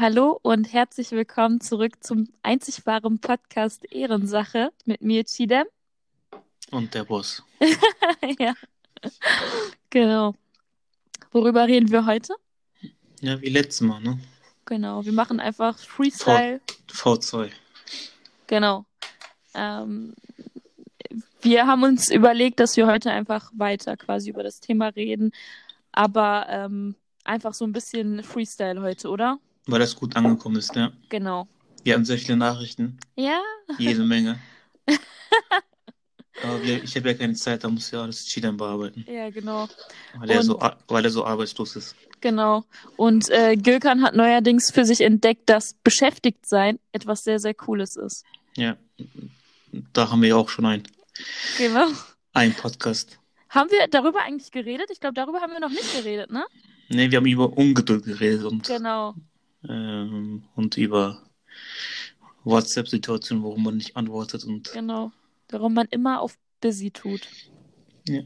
Hallo und herzlich willkommen zurück zum einzig wahren Podcast Ehrensache mit mir, Chidem. Und der Boss. ja, genau. Worüber reden wir heute? Ja, wie letztes Mal, ne? Genau, wir machen einfach Freestyle. V V2. Genau. Ähm, wir haben uns überlegt, dass wir heute einfach weiter quasi über das Thema reden, aber ähm, einfach so ein bisschen Freestyle heute, oder? Weil das gut angekommen ist, ja. Genau. Wir haben sehr viele Nachrichten. Ja. Jede Menge. Aber wir, ich habe ja keine Zeit, da muss ja alles Cheatern bearbeiten. Ja, genau. Weil er, Und- so, a- weil er so arbeitslos ist. Genau. Und äh, Gökhan hat neuerdings für sich entdeckt, dass beschäftigt sein etwas sehr, sehr Cooles ist. Ja. Da haben wir ja auch schon einen, Genau. einen Podcast. Haben wir darüber eigentlich geredet? Ich glaube, darüber haben wir noch nicht geredet, ne? Ne, wir haben über Ungeduld geredet und, Genau. Ähm, und über WhatsApp-Situationen, warum man nicht antwortet und Genau. Warum man immer auf busy tut. Ja.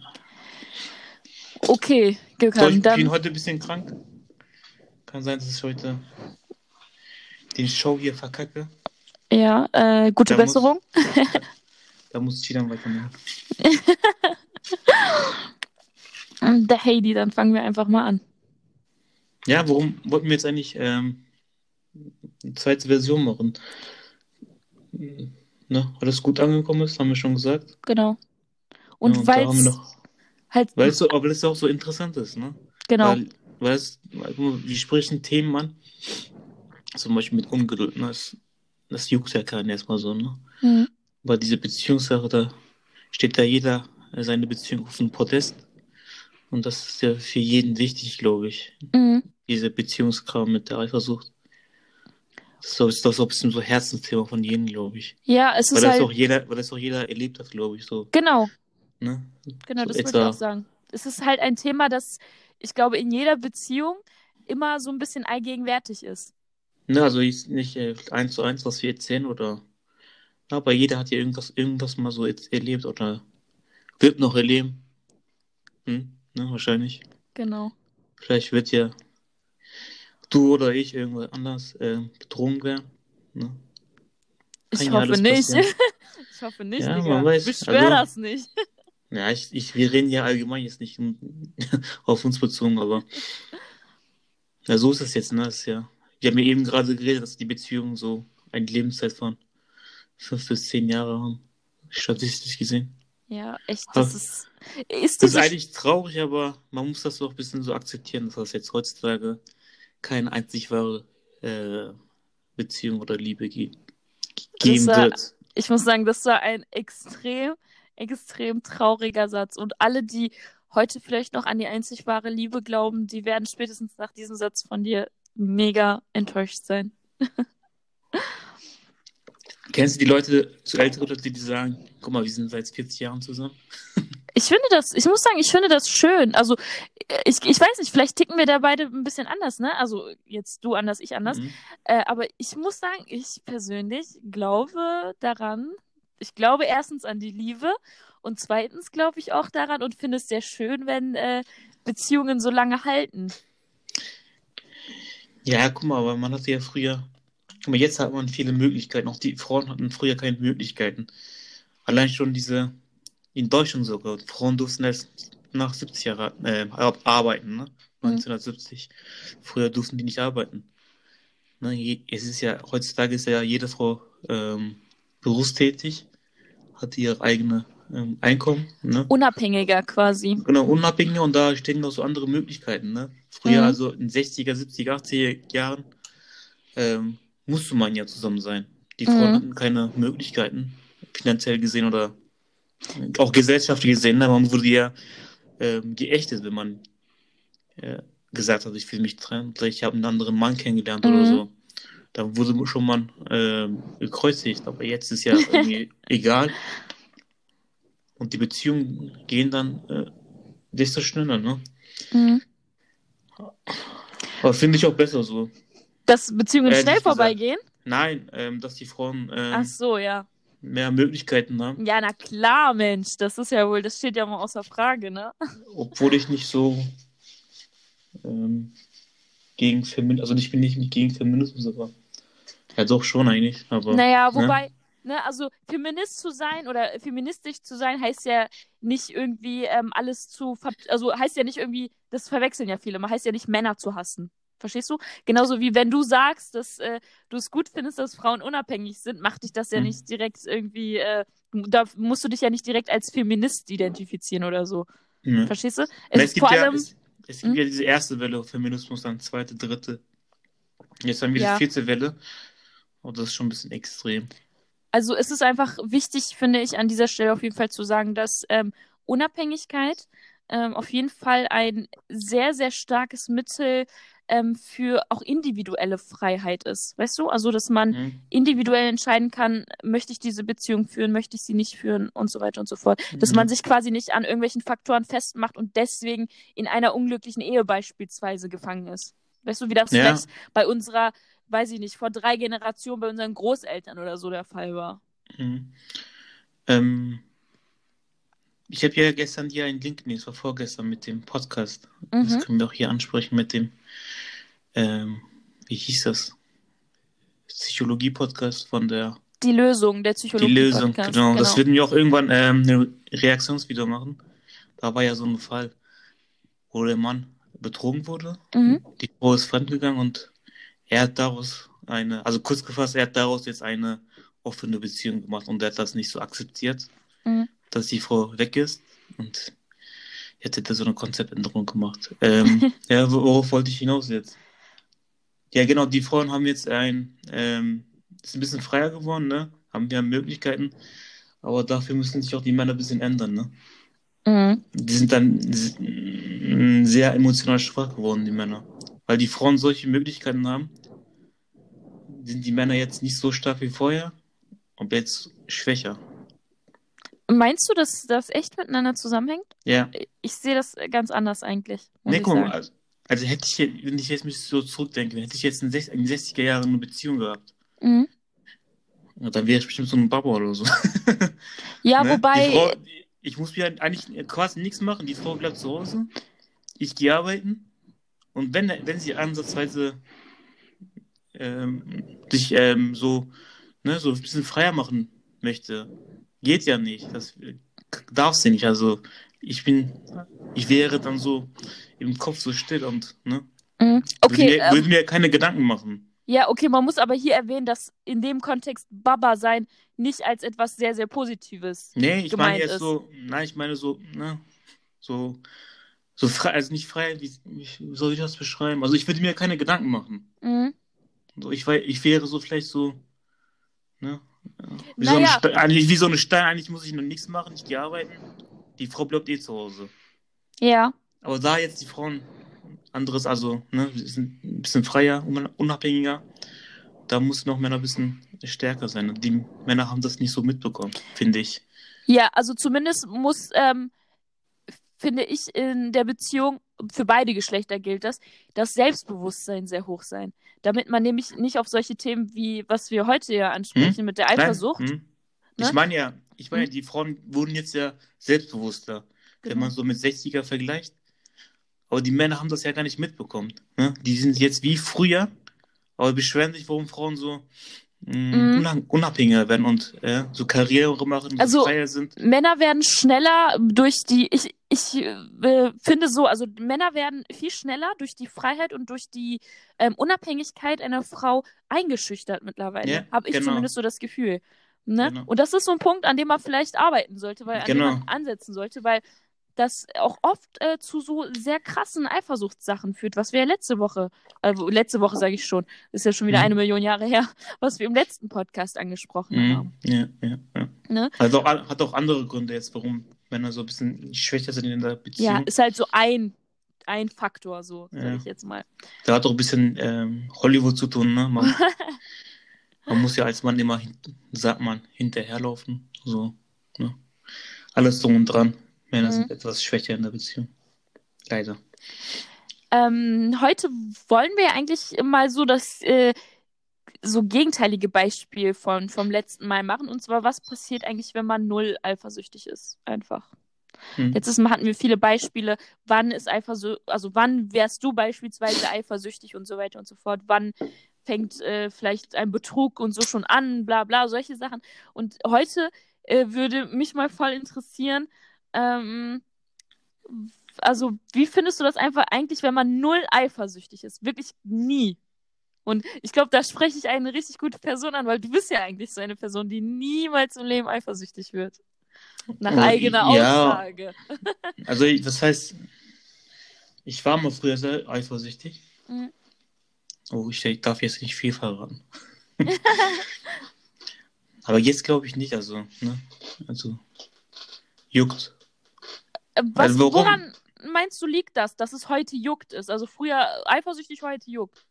Okay, So, ich Gökhan, bin dann. heute ein bisschen krank. Kann sein, dass ich heute den Show hier verkacke. Ja, äh, gute Da muss- Besserung. Da muss ich dann weitermachen. Der Heidi, dann fangen wir einfach mal an. Ja, warum wollten wir jetzt eigentlich ähm, eine zweite Version machen? Ne, weil das gut angekommen ist, haben wir schon gesagt. Genau. Und ja, da weil es halt. weil es so, aber das auch so interessant ist, ne? genau. Weil, weil es, wir sprechen Themen an, zum Beispiel mit Ungeduld, ne? Das, das juckt ja keinen erstmal so, ne? Mhm. Aber diese Beziehungssache, da steht da jeder seine Beziehung auf dem Podest. Und das ist ja für jeden wichtig, glaube ich. Mhm. Diese Beziehungskram mit der Eifersucht. Das ist doch- so ein bisschen so Herzensthema von jedem, glaube ich. Ja, es Weil ist das halt. auch jeder, weil das auch jeder erlebt hat, glaube ich, so. Genau. Ne? Genau, So das würde ich auch sagen. Es ist halt ein Thema, das, ich glaube, in jeder Beziehung immer so ein bisschen allgegenwärtig ist. Ne, also ist nicht äh, eins zu eins, was wir erzählen, oder. Aber jeder hat ja irgendwas, irgendwas mal so erlebt oder wird noch erleben. Hm? Ne, wahrscheinlich. Genau. Vielleicht wird ja du oder ich irgendwo anders äh, betrogen werden. Ne? Ich hoffe nicht. ich hoffe nicht, Ja, Digga. weiß. Beschwör Also- das nicht. Ja, ich, ich, wir reden ja allgemein jetzt nicht auf uns bezogen, aber ja, so ist es jetzt, ne? Das ist ja, wir haben ja eben gerade geredet, dass die Beziehungen so eine Lebenszeit von fünf bis zehn Jahre haben, statistisch gesehen. Ja, echt, das ist. Ist Das ist eigentlich traurig, aber man muss das doch ein bisschen so akzeptieren, dass das jetzt heutzutage keine einzig wahre äh, Beziehung oder Liebe ge geben war- wird. Ich muss sagen, das war ein extrem, extrem trauriger Satz. Und alle, die heute vielleicht noch an die einzig wahre Liebe glauben, die werden spätestens nach diesem Satz von dir mega enttäuscht sein. Kennst du die Leute, so ältere Leute, die sagen, guck mal, wir sind seit 40 Jahren zusammen? Ich finde das, ich muss sagen, ich finde das schön. Also, ich, ich weiß nicht, vielleicht ticken wir da beide ein bisschen anders, ne? Also, jetzt du anders, ich anders. Mhm. Äh, aber ich muss sagen, ich persönlich glaube daran, ich glaube erstens an die Liebe und zweitens glaube ich auch daran und finde es sehr schön, wenn äh, Beziehungen so lange halten. Ja, guck mal, aber man hatte ja früher, guck mal, jetzt hat man viele Möglichkeiten. Auch die Frauen hatten früher keine Möglichkeiten. Allein schon diese, in Deutschland sogar, Frauen durften erst nach 70 Jahren äh, ar- arbeiten, ne? Mhm. 1970. Früher durften die nicht arbeiten. Ne? Es ist ja, heutzutage ist ja jede Frau ähm, berufstätig, hat ihr eigene ähm, Einkommen, ne? Unabhängiger quasi. Genau, unabhängig und da stehen noch so andere Möglichkeiten, ne? Früher, Mhm. also in 60er, 70er, 80er Jahren, ähm, musste man ja zusammen sein. Die Frauen Mhm. hatten keine Möglichkeiten, finanziell gesehen oder auch gesellschaftlich gesehen. Ne? Man wurde ja ähm, geächtet, wenn man äh, gesagt hat, ich will mich trennen oder ich habe einen anderen Mann kennengelernt oder Mhm. so. Da wurde schon mal ähm, gekreuzigt, aber jetzt ist ja irgendwie egal. Und die Beziehungen gehen dann äh, desto schneller, ne? Mhm. Aber finde ich auch besser so. Dass Beziehungen Ehrlich schnell vorbeigehen? Nein, ähm, dass die Frauen ähm, Ach so, ja. Mehr Möglichkeiten haben, Ja, na klar, Mensch. Das ist ja wohl, das steht ja mal außer Frage, ne? obwohl ich nicht so ähm, gegen Feminismus, also ich bin nicht, nicht gegen Feminismus, aber ja doch schon eigentlich. Aber, Naja, ne? wobei, ne, also Feminist zu sein oder feministisch zu sein, heißt ja nicht irgendwie ähm, alles zu, also heißt ja nicht irgendwie, das verwechseln ja viele, man heißt ja nicht Männer zu hassen. Verstehst du? Genauso wie wenn du sagst, dass äh, du es gut findest, dass Frauen unabhängig sind, macht dich das ja Mhm. nicht direkt irgendwie, äh, da musst du dich ja nicht direkt als Feminist identifizieren oder so. Ja. Verstehst du? Es Es ist gibt vor ja, allem, es, es gibt Hm? ja diese erste Welle Feminismus, dann zweite, dritte. Jetzt haben wir Ja. die vierte Welle. Und das ist schon ein bisschen extrem. also es ist einfach wichtig, finde ich, an dieser Stelle auf jeden Fall zu sagen, dass ähm, Unabhängigkeit ähm, auf jeden Fall ein sehr, sehr starkes Mittel ähm, für auch individuelle Freiheit ist. Weißt du? Also, dass man Mhm. individuell entscheiden kann, möchte ich diese Beziehung führen, möchte ich sie nicht führen und so weiter und so fort. Dass Mhm. man sich quasi nicht an irgendwelchen Faktoren festmacht und deswegen in einer unglücklichen Ehe beispielsweise gefangen ist. Weißt du, wie das Ja. vielleicht bei unserer, weiß ich nicht, vor drei Generationen bei unseren Großeltern oder so der Fall war. Mhm. Ähm, ich habe ja gestern hier einen Link, nee, es war vorgestern mit dem Podcast. Das Mhm. können wir auch hier ansprechen mit dem, ähm, wie hieß das? Psychologie-Podcast von der Die Lösung, der Die Psychologie. Lösung, Podcast, genau. Das würden wir auch irgendwann ähm, ein Reaktionsvideo machen. Da war ja so ein Fall, wo der Mann betrogen wurde. Mhm. Die Frau ist fremdgegangen und er hat daraus eine, also kurz gefasst, er hat daraus jetzt eine offene Beziehung gemacht und er hat das nicht so akzeptiert, Mhm. Dass die Frau weg ist und jetzt er so eine Konzeptänderung gemacht. Ähm, ja, worauf wollte ich hinaus jetzt? Ja, genau, die Frauen haben jetzt ein, ähm, ist ein bisschen freier geworden, ne? Haben wir Möglichkeiten, aber dafür müssen sich auch die Männer ein bisschen ändern, ne? Mhm. Die sind dann sehr emotional schwach geworden, die Männer. Weil die Frauen solche Möglichkeiten haben, sind die Männer jetzt nicht so stark wie vorher, aber jetzt schwächer. Meinst du, dass das echt miteinander zusammenhängt? Ja. Ich sehe das ganz anders eigentlich. Nee, guck mal, also, also hätte ich jetzt, wenn ich jetzt mich so zurückdenke, hätte ich jetzt in, den 60er Jahren eine Beziehung gehabt, Mhm. ja, dann wäre ich bestimmt so ein Baba oder so. Ja, Ne? wobei. Frau, ich muss mir eigentlich quasi nichts machen. Die Frau bleibt zu Hause. Ich gehe arbeiten. Und wenn, wenn sie ansatzweise ähm, sich ähm, so, ne, so ein bisschen freier machen möchte, geht ja nicht. Das äh, darf sie nicht. Also ich bin, ich wäre dann so im Kopf so still und ne, würde, Okay, mir, ähm, würde mir keine Gedanken machen. ja, okay, man muss aber hier erwähnen, dass in dem Kontext Baba sein nicht als etwas sehr, sehr Positives. Nee, ich meine jetzt ist. so, nein, ich meine so, ne, so, so frei, also nicht frei, wie, wie soll ich das beschreiben? Also ich würde mir keine Gedanken machen. Mhm. So, ich, ich wäre so vielleicht so, ne, wie, so eine Naja. Ste- eigentlich, wie so eine Stein, eigentlich muss ich noch nichts machen, ich gehe arbeiten, die Frau bleibt eh zu Hause. Ja. Aber da jetzt die Frauen anderes, also, ne, sind ein bisschen freier, un- unabhängiger, da muss noch Männer ein bisschen stärker sein. Und die Männer haben das nicht so mitbekommen, finde ich. Ja, also zumindest muss, ähm, finde ich, in der Beziehung, für beide Geschlechter gilt das, das Selbstbewusstsein sehr hoch sein. Damit man nämlich nicht auf solche Themen wie, was wir heute ja ansprechen, mit der Eifersucht. hm. ne? Ich meine ja, ich meine, Hm? die Frauen wurden jetzt ja selbstbewusster, wenn Genau. man so mit 60er vergleicht. Aber die Männer haben das ja gar nicht mitbekommen. Ne? Die sind jetzt wie früher, aber beschweren sich, warum Frauen so mh, unab- unabhängiger werden und äh, so Karriere machen, so Also- freier sind. Männer werden schneller durch die, ich, ich äh, finde so, also Männer werden viel schneller durch die Freiheit und durch die ähm, Unabhängigkeit einer Frau eingeschüchtert mittlerweile. Ja, Habe ich genau. zumindest so das Gefühl. Ne? Genau. Und das ist so ein Punkt, an dem man vielleicht arbeiten sollte, weil an Genau. dem man ansetzen sollte, weil das auch oft äh, zu so sehr krassen Eifersuchtssachen führt, was wir ja letzte Woche, äh, letzte Woche sage ich schon, ist ja schon wieder Mhm. eine Million Jahre her, was wir im letzten Podcast angesprochen Mhm. haben. Ja, ja, ja. Ne? Also hat auch andere Gründe jetzt, warum Männer so ein bisschen schwächer sind in der Ja, Beziehung. ist halt so ein, ein Faktor, so, Ja. sage ich jetzt mal. Da hat auch ein bisschen ähm, Hollywood zu tun, ne? Man, man muss ja als Mann immer, sagt man, hinterherlaufen. So, ne? Alles drum und dran. Männer Mhm. sind etwas schwächer in der Beziehung. Leider. Ähm, heute wollen wir ja eigentlich mal so das äh, so gegenteilige Beispiel von, vom letzten Mal machen. Und zwar, was passiert eigentlich, wenn man null eifersüchtig ist? Einfach. Hm. Letztes Mal hatten wir viele Beispiele, wann ist eifersüchtig, also wann wärst du beispielsweise eifersüchtig und so weiter und so fort, wann fängt äh, vielleicht ein Betrug und so schon an, bla bla, solche Sachen. Und heute äh, würde mich mal voll interessieren, ähm, also wie findest du das einfach eigentlich, wenn man null eifersüchtig ist? Wirklich nie. Und ich glaube, da spreche ich eine richtig gute Person an, weil du bist ja eigentlich so eine Person, die niemals im Leben eifersüchtig wird. Nach eigener ja. Aussage. Also, ich- das heißt, ich war mal früher sehr eifersüchtig. Mhm. Oh, ich, ich darf jetzt nicht viel verraten. Aber jetzt glaube ich nicht, also, ne? Also, juckt. Äh, Was, Also woran meinst du, liegt das, dass es heute juckt ist? Also früher eifersüchtig, heute juckt.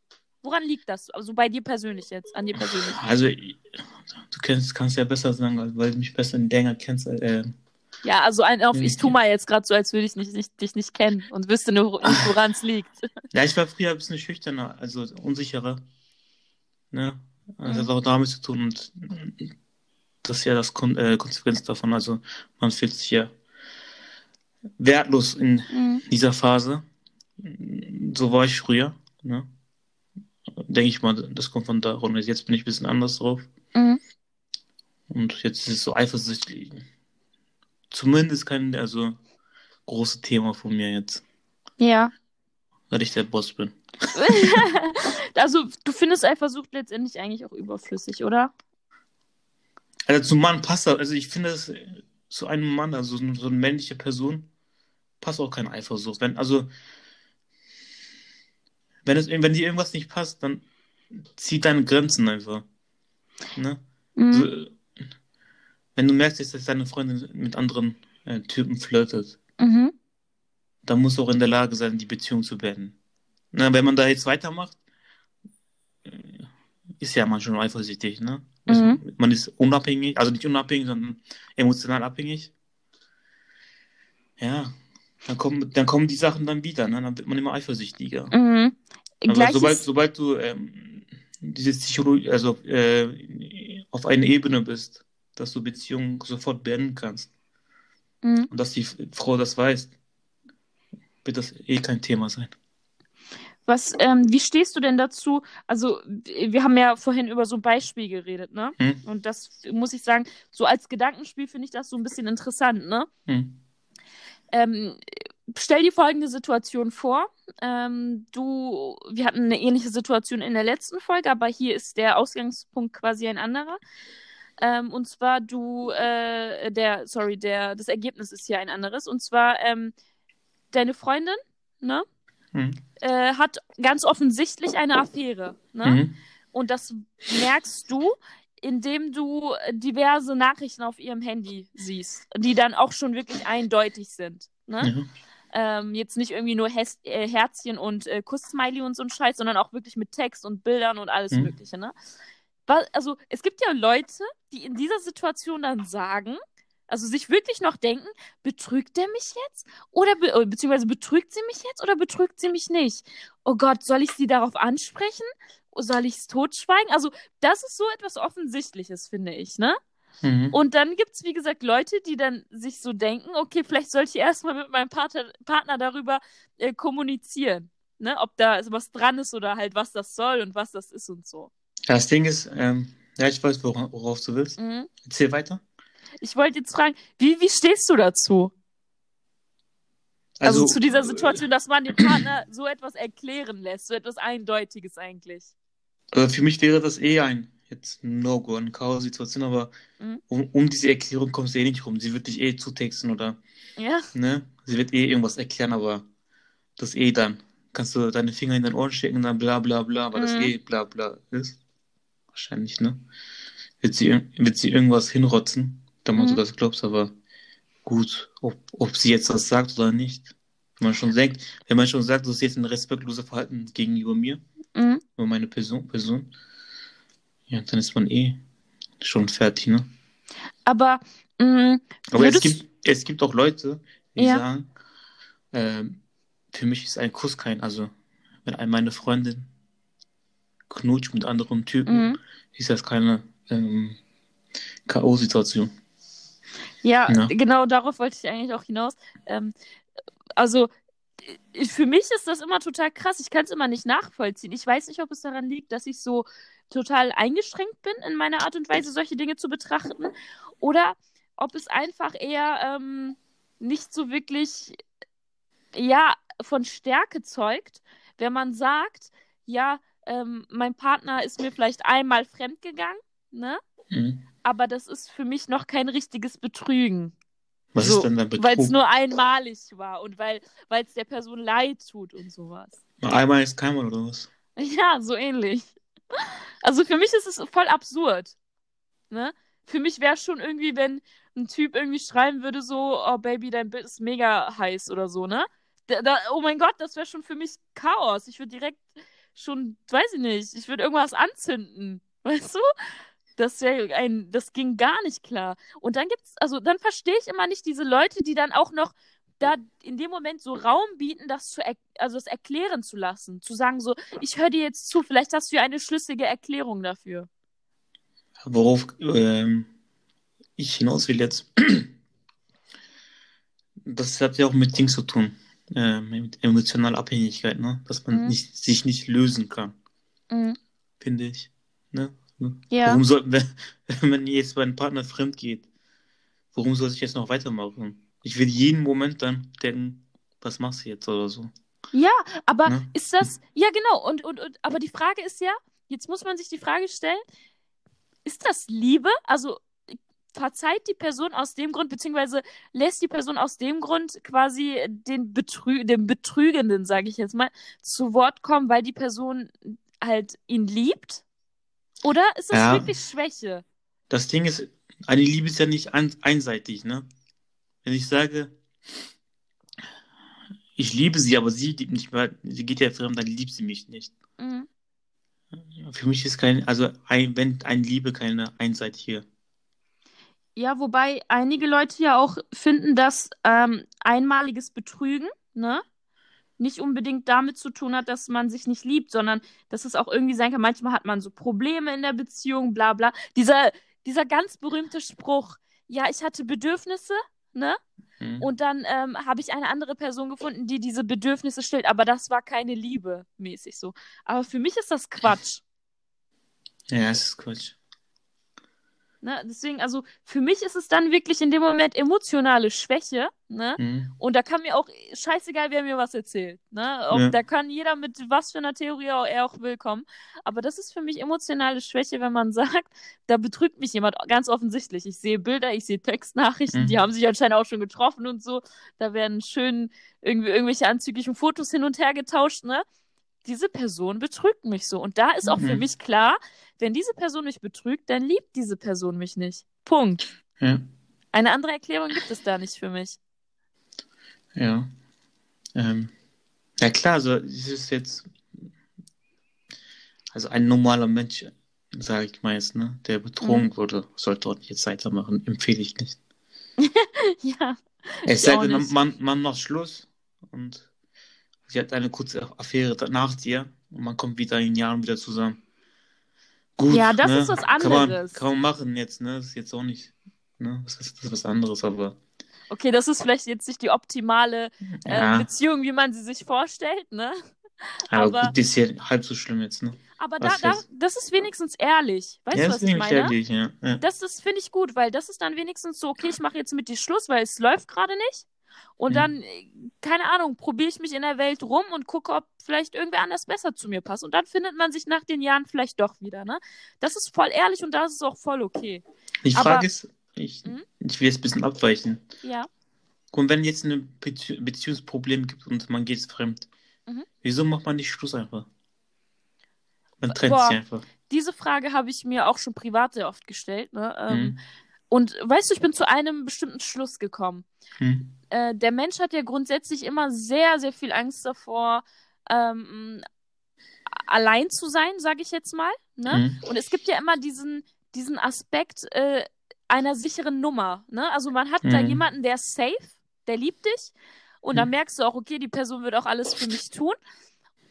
Woran liegt das? Also bei dir persönlich jetzt, an dir persönlich. Also, du kennst, kannst ja besser sagen, weil du mich besser länger kennst. Äh, Ja, also ein auf, ich tu mal jetzt gerade so, als würde ich nicht, nicht, dich nicht kennen und wüsste nur woran es liegt. ja, ich war früher ein bisschen schüchterner, also unsicherer. Ne? Das Mhm. hat auch damit zu tun und das ist ja das Kon äh, Konsequenz davon. Also, man fühlt sich ja wertlos in Mhm. dieser Phase. So war ich früher. Ne? Denke ich mal, das kommt von da runter. Jetzt bin ich ein bisschen anders drauf. Mhm. Und jetzt ist es so eifersüchtig. Zumindest kein also großes Thema von mir jetzt, Ja. weil ich der Boss bin. also du findest Eifersucht letztendlich eigentlich auch überflüssig, oder? Also zum Mann passt das. Also ich finde es zu einem Mann, also so so eine männliche Person, passt auch keine Eifersucht. Wenn, also wenn es wenn dir irgendwas nicht passt, dann zieh deine Grenzen einfach. Ne? Mhm. So, wenn du merkst, dass deine Freundin mit anderen äh, Typen flirtet, Mhm. dann musst du auch in der Lage sein, die Beziehung zu beenden. Na, wenn man da jetzt weitermacht, äh, ist ja man schon eifersüchtig, ne? Ist- Mhm. Man ist unabhängig, also nicht unabhängig, sondern emotional abhängig. Ja, dann kommen, dann kommen die Sachen dann wieder, ne? Dann wird man immer eifersüchtiger. Mhm. Aber sobald, sobald du ähm, diese Psychologie, also äh, auf einer Ebene bist, dass du Beziehungen sofort beenden kannst Mhm. und dass die Frau das weiß, wird das eh kein Thema sein. Was, ähm, wie stehst du denn dazu? Also, wir haben ja vorhin über so ein Beispiel geredet, ne? Hm? Und das muss ich sagen, so als Gedankenspiel finde ich das so ein bisschen interessant, ne? Hm. Ähm, stell dir folgende Situation vor. Ähm, du, wir hatten eine ähnliche Situation in der letzten Folge, aber hier ist der Ausgangspunkt quasi ein anderer. Ähm, und zwar du, äh, der, sorry, der, das Ergebnis ist hier ein anderes. Und zwar ähm, deine Freundin, ne, Hm. äh, hat ganz offensichtlich eine Affäre, ne? Mhm. Und das merkst du, indem du diverse Nachrichten auf ihrem Handy siehst, die dann auch schon wirklich eindeutig sind. Ne? Ja. Ähm, jetzt nicht irgendwie nur Hes äh, Herzchen und äh, Kuss-Smiley und so ein Scheiß, sondern auch wirklich mit Text und Bildern und alles Mhm. Mögliche. Ne? Also es gibt ja Leute, die in dieser Situation dann sagen, also sich wirklich noch denken, betrügt der mich jetzt? Oder be äh, beziehungsweise betrügt sie mich jetzt oder betrügt sie mich nicht? Oh Gott, soll ich sie darauf ansprechen? Soll ich es totschweigen? Also, das ist so etwas Offensichtliches, finde ich, ne? Mhm. Und dann gibt es, wie gesagt, Leute, die dann sich so denken, okay, vielleicht sollte ich erstmal mit meinem Partner, Partner darüber äh, kommunizieren, ne? Ob da was dran ist oder halt, was das soll und was das ist und so. Das Ding ist, ähm, ja, ich weiß, wora- worauf du willst. Mhm. Erzähl weiter. Ich wollte jetzt fragen, wie, wie stehst du dazu? Also, zu dieser Situation, dass man dem Partner so etwas erklären lässt, so etwas Eindeutiges eigentlich. Also für mich wäre das eh ein jetzt No-Go, eine Chaos-Situation, aber Mhm. um, um diese Erklärung kommst du eh nicht rum. Sie wird dich eh zutexten oder, Ja. ne? Sie wird eh irgendwas erklären, aber das eh dann. Kannst du deine Finger in Ohren stecken und dann bla bla bla, weil das Mhm. eh bla bla ist. Wahrscheinlich, ne? Wird sie, ir- wird sie irgendwas hinrotzen, damit du Mhm. das glaubst, aber gut, ob, ob sie jetzt das sagt oder nicht. Wenn man schon denkt, wenn man schon sagt, das ist jetzt ein respektloser Verhalten gegenüber mir, Mhm. über meine Person, Person, ja, dann ist man eh schon fertig, ne? Aber, mh, Aber es gibt, es gibt auch Leute, die Ja. sagen, ähm, für mich ist ein Kuss kein, also wenn ein- meine Freundin knutscht mit anderen Typen, Mhm. ist das keine ähm, K.O.-Situation. Ja, Ja. genau darauf wollte ich eigentlich auch hinaus. Ähm, also äh, für mich ist das immer total krass. Ich kann es immer nicht nachvollziehen. Ich weiß nicht, ob es daran liegt, dass ich so total eingeschränkt bin in meiner Art und Weise, solche Dinge zu betrachten. Oder ob es einfach eher ähm, nicht so wirklich, ja, von Stärke zeugt, wenn man sagt, ja, ähm, mein Partner ist mir vielleicht einmal fremdgegangen, ne? Mhm. Aber das ist für mich noch kein richtiges Betrügen. Was So, ist denn dann Weil es Betrug? nur einmalig war und weil es der Person leid tut und sowas. Einmal ist keinmal oder was? Ja, so ähnlich. Also für mich ist es voll absurd. Ne? Für mich wäre schon irgendwie, wenn ein Typ irgendwie schreiben würde, so, oh Baby, dein Bild ist mega heiß oder so, ne? Da, da, oh mein Gott, das wäre schon für mich Chaos. Ich würde direkt schon, weiß ich nicht, ich würde irgendwas anzünden. Weißt du? Das wäre ein, das ging gar nicht klar. Und dann gibt's, also dann verstehe ich immer nicht diese Leute, die dann auch noch da in dem Moment so Raum bieten, das zu also das erklären zu lassen, zu sagen so, ich höre dir jetzt zu, vielleicht hast du ja eine schlüssige Erklärung dafür. Worauf ähm, ich hinaus will jetzt, das hat ja auch mit Dings zu tun, äh, mit emotionaler Abhängigkeit, ne? Dass man Mhm. nicht, sich nicht lösen kann, Mhm. finde ich. Ne? Ja. Warum soll, wenn, wenn jetzt mein Partner fremd geht, warum soll ich jetzt noch weitermachen? Ich will jeden Moment dann denken, was machst du jetzt oder so. Ja, aber Ne? ist das, ja genau, und, und, und, aber die Frage ist ja, jetzt muss man sich die Frage stellen, ist das Liebe? Also verzeiht die Person aus dem Grund, beziehungsweise lässt die Person aus dem Grund quasi den, Betrü den Betrügenden, sage ich jetzt mal, zu Wort kommen, weil die Person halt ihn liebt? Oder ist das Ja. wirklich Schwäche? Das Ding ist, eine Liebe ist ja nicht ein, einseitig, ne? Wenn ich sage, ich liebe sie, aber sie liebt nicht mehr, sie geht ja fremd, dann liebt sie mich nicht. Mhm. Für mich ist kein, also ein, wenn ein Liebe keine einseitige. Ja, wobei einige Leute ja auch finden, dass ähm, einmaliges Betrügen, ne, nicht unbedingt damit zu tun hat, dass man sich nicht liebt, sondern dass es auch irgendwie sein kann, manchmal hat man so Probleme in der Beziehung, bla bla. Dieser, dieser ganz berühmte Spruch, ja, ich hatte Bedürfnisse, ne? Hm? Und dann ähm, habe ich eine andere Person gefunden, die diese Bedürfnisse stillt, aber das war keine Liebe, mäßig so. Aber für mich ist das Quatsch. Ja, es ist Quatsch. Ne? Deswegen, also für mich ist es dann wirklich in dem Moment emotionale Schwäche, ne? Hm? Und da kann mir auch scheißegal, wer mir was erzählt. Ne? Ob, Ja. Da kann jeder mit was für einer Theorie auch, er auch will kommen. Aber das ist für mich emotionale Schwäche, wenn man sagt, da betrügt mich jemand ganz offensichtlich. Ich sehe Bilder, ich sehe Textnachrichten, Mhm. die haben sich anscheinend auch schon getroffen und so. Da werden schön irgendwie irgendwelche anzüglichen Fotos hin und her getauscht, ne? Diese Person betrügt mich so. Und da ist auch für Mhm. mich klar, wenn diese Person mich betrügt, dann liebt diese Person mich nicht. Punkt. Ja, Eine andere Erklärung gibt es da nicht für mich. ja. Ähm, ja klar, also es ist jetzt, also ein normaler Mensch, sage ich mal jetzt, ne, der betrogen Mhm. wurde, sollte dort nicht jetzt weitermachen, empfehle ich nicht. Ja. Es sei denn, man, man macht Schluss und sie hat eine kurze Affäre nach dir und man kommt wieder in Jahren wieder zusammen. Gut, Ja, das ne? ist was Kann man, anderes. kann man machen jetzt, ne? Das ist jetzt auch nicht, ne? Das ist, das ist was anderes, aber Okay, das ist vielleicht jetzt nicht die optimale äh, ja, Beziehung, wie man sie sich vorstellt, ne? aber, aber- gut, das ist ja halb so schlimm jetzt, ne? Aber da, da, das ist wenigstens ehrlich. Weißt ja, du, was ist ich meine? ehrlich, ja. ja. Das ist, finde ich gut, weil das ist dann wenigstens so, okay, ich mache jetzt mit dir Schluss, weil es läuft gerade nicht. Und Mhm. dann, keine Ahnung, probiere ich mich in der Welt rum und gucke, ob vielleicht irgendwer anders besser zu mir passt. Und dann findet man sich nach den Jahren vielleicht doch wieder, ne? Das ist voll ehrlich und das ist auch voll okay. Aber- Frage ist, ich, Mhm. ich will jetzt ein bisschen abweichen. Ja. Und wenn jetzt eine Bezie Beziehungsproblem gibt und man geht fremd, Mhm. wieso macht man nicht Schluss einfach? Man trennt Boah. sich einfach. Diese Frage habe ich mir auch schon privat sehr oft gestellt, ne? Ähm, Mhm. Und weißt du, ich bin zu einem bestimmten Schluss gekommen. Mhm. Äh, der Mensch hat ja grundsätzlich immer sehr, sehr viel Angst davor, ähm, allein zu sein, sage ich jetzt mal. Ne? Mhm. Und es gibt ja immer diesen, diesen Aspekt äh, einer sicheren Nummer. Ne? Also man hat da Mhm. jemanden, der ist safe, der liebt dich. Und dann Mhm. merkst du auch, okay, die Person wird auch alles für mich tun.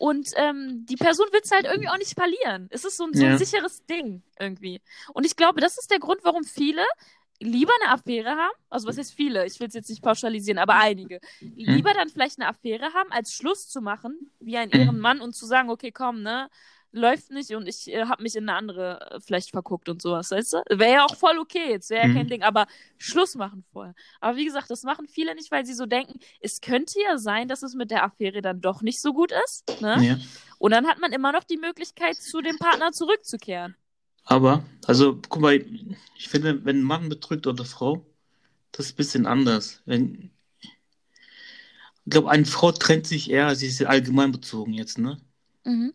Und ähm, die Person will es halt irgendwie auch nicht verlieren. Es ist so, ein- so ein Ja. sicheres Ding irgendwie. Und ich glaube, das ist der Grund, warum viele lieber eine Affäre haben, also was heißt viele, ich will es jetzt nicht pauschalisieren, aber einige, lieber dann vielleicht eine Affäre haben, als Schluss zu machen, wie ein Ehrenmann und zu sagen, okay, komm, ne, läuft nicht und ich äh, habe mich in eine andere äh, vielleicht verguckt und sowas, weißt du? Wäre ja auch voll okay, jetzt wäre ja Mhm. kein Ding, aber Schluss machen vorher. Aber wie gesagt, das machen viele nicht, weil sie so denken, es könnte ja sein, dass es mit der Affäre dann doch nicht so gut ist, ne? Ja. Und dann hat man immer noch die Möglichkeit, zu dem Partner zurückzukehren. Aber, also, guck mal, ich finde, wenn ein Mann betrügt oder Frau, das ist ein bisschen anders. Wenn, ich glaube, eine Frau trennt sich eher, sie ist allgemein bezogen jetzt, ne? Mhm.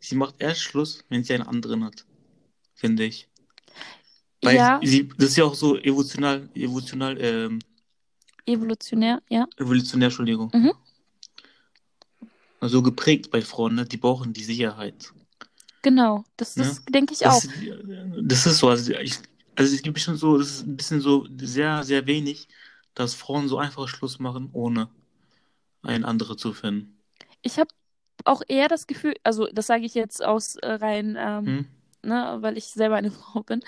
Sie macht erst Schluss, wenn sie einen anderen hat, finde ich. Weil Ja, sie, das ist ja auch so evolutionär, evolutionär, ähm, evolutionär, ja. evolutionär, Entschuldigung. Mhm. Also geprägt bei Frauen, ne? Die brauchen die Sicherheit. Genau, das, Ja. das denke ich auch. Das, das ist so, also, ich, also es gibt bestimmt so, das ist ein bisschen so sehr, sehr wenig, dass Frauen so einfach Schluss machen, ohne einen anderen zu finden. Ich habe auch eher das Gefühl, also das sage ich jetzt aus äh, rein, ähm, Hm? ne, weil ich selber eine Frau bin.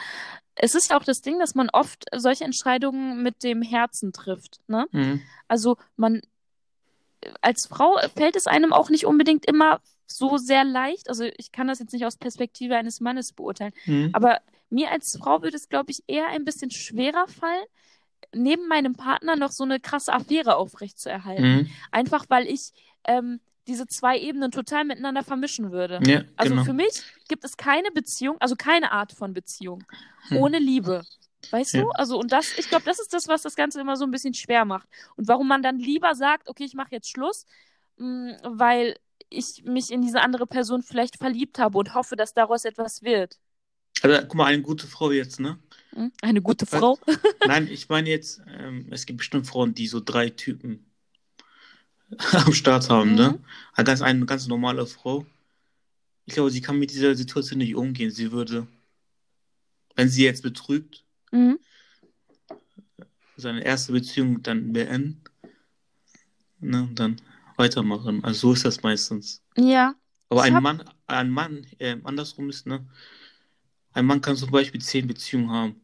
Es ist ja auch das Ding, dass man oft solche Entscheidungen mit dem Herzen trifft, ne? Mhm. Also man als Frau fällt es einem auch nicht unbedingt immer so sehr leicht. Also ich kann das jetzt nicht aus Perspektive eines Mannes beurteilen, Mhm. aber mir als Frau würde es, glaube ich, eher ein bisschen schwerer fallen, neben meinem Partner noch so eine krasse Affäre aufrechtzuerhalten. Mhm. Einfach weil ich ähm, diese zwei Ebenen total miteinander vermischen würde. Ja, Also genau. für mich gibt es keine Beziehung, also keine Art von Beziehung Hm. ohne Liebe. Weißt Ja. du? Also, und das, ich glaube, das ist das, was das Ganze immer so ein bisschen schwer macht. Und warum man dann lieber sagt, okay, ich mache jetzt Schluss, mh, weil ich mich in diese andere Person vielleicht verliebt habe und hoffe, dass daraus etwas wird. Also, guck mal, eine gute Frau jetzt, ne? Hm? Eine gute Was? Frau. Nein, ich meine jetzt, ähm, es gibt bestimmt Frauen, die so drei Typen am Start haben, ne? Mhm. Eine ganz, eine ganz normale Frau. Ich glaube, sie kann mit dieser Situation nicht umgehen. Sie würde, wenn sie jetzt betrügt, Mhm. seine erste Beziehung dann beenden, ne, und dann weitermachen. Also so ist das meistens. Ja. Aber ein hab- Mann, ein Mann, äh, andersrum ist, ne, ein Mann kann zum Beispiel zehn Beziehungen haben.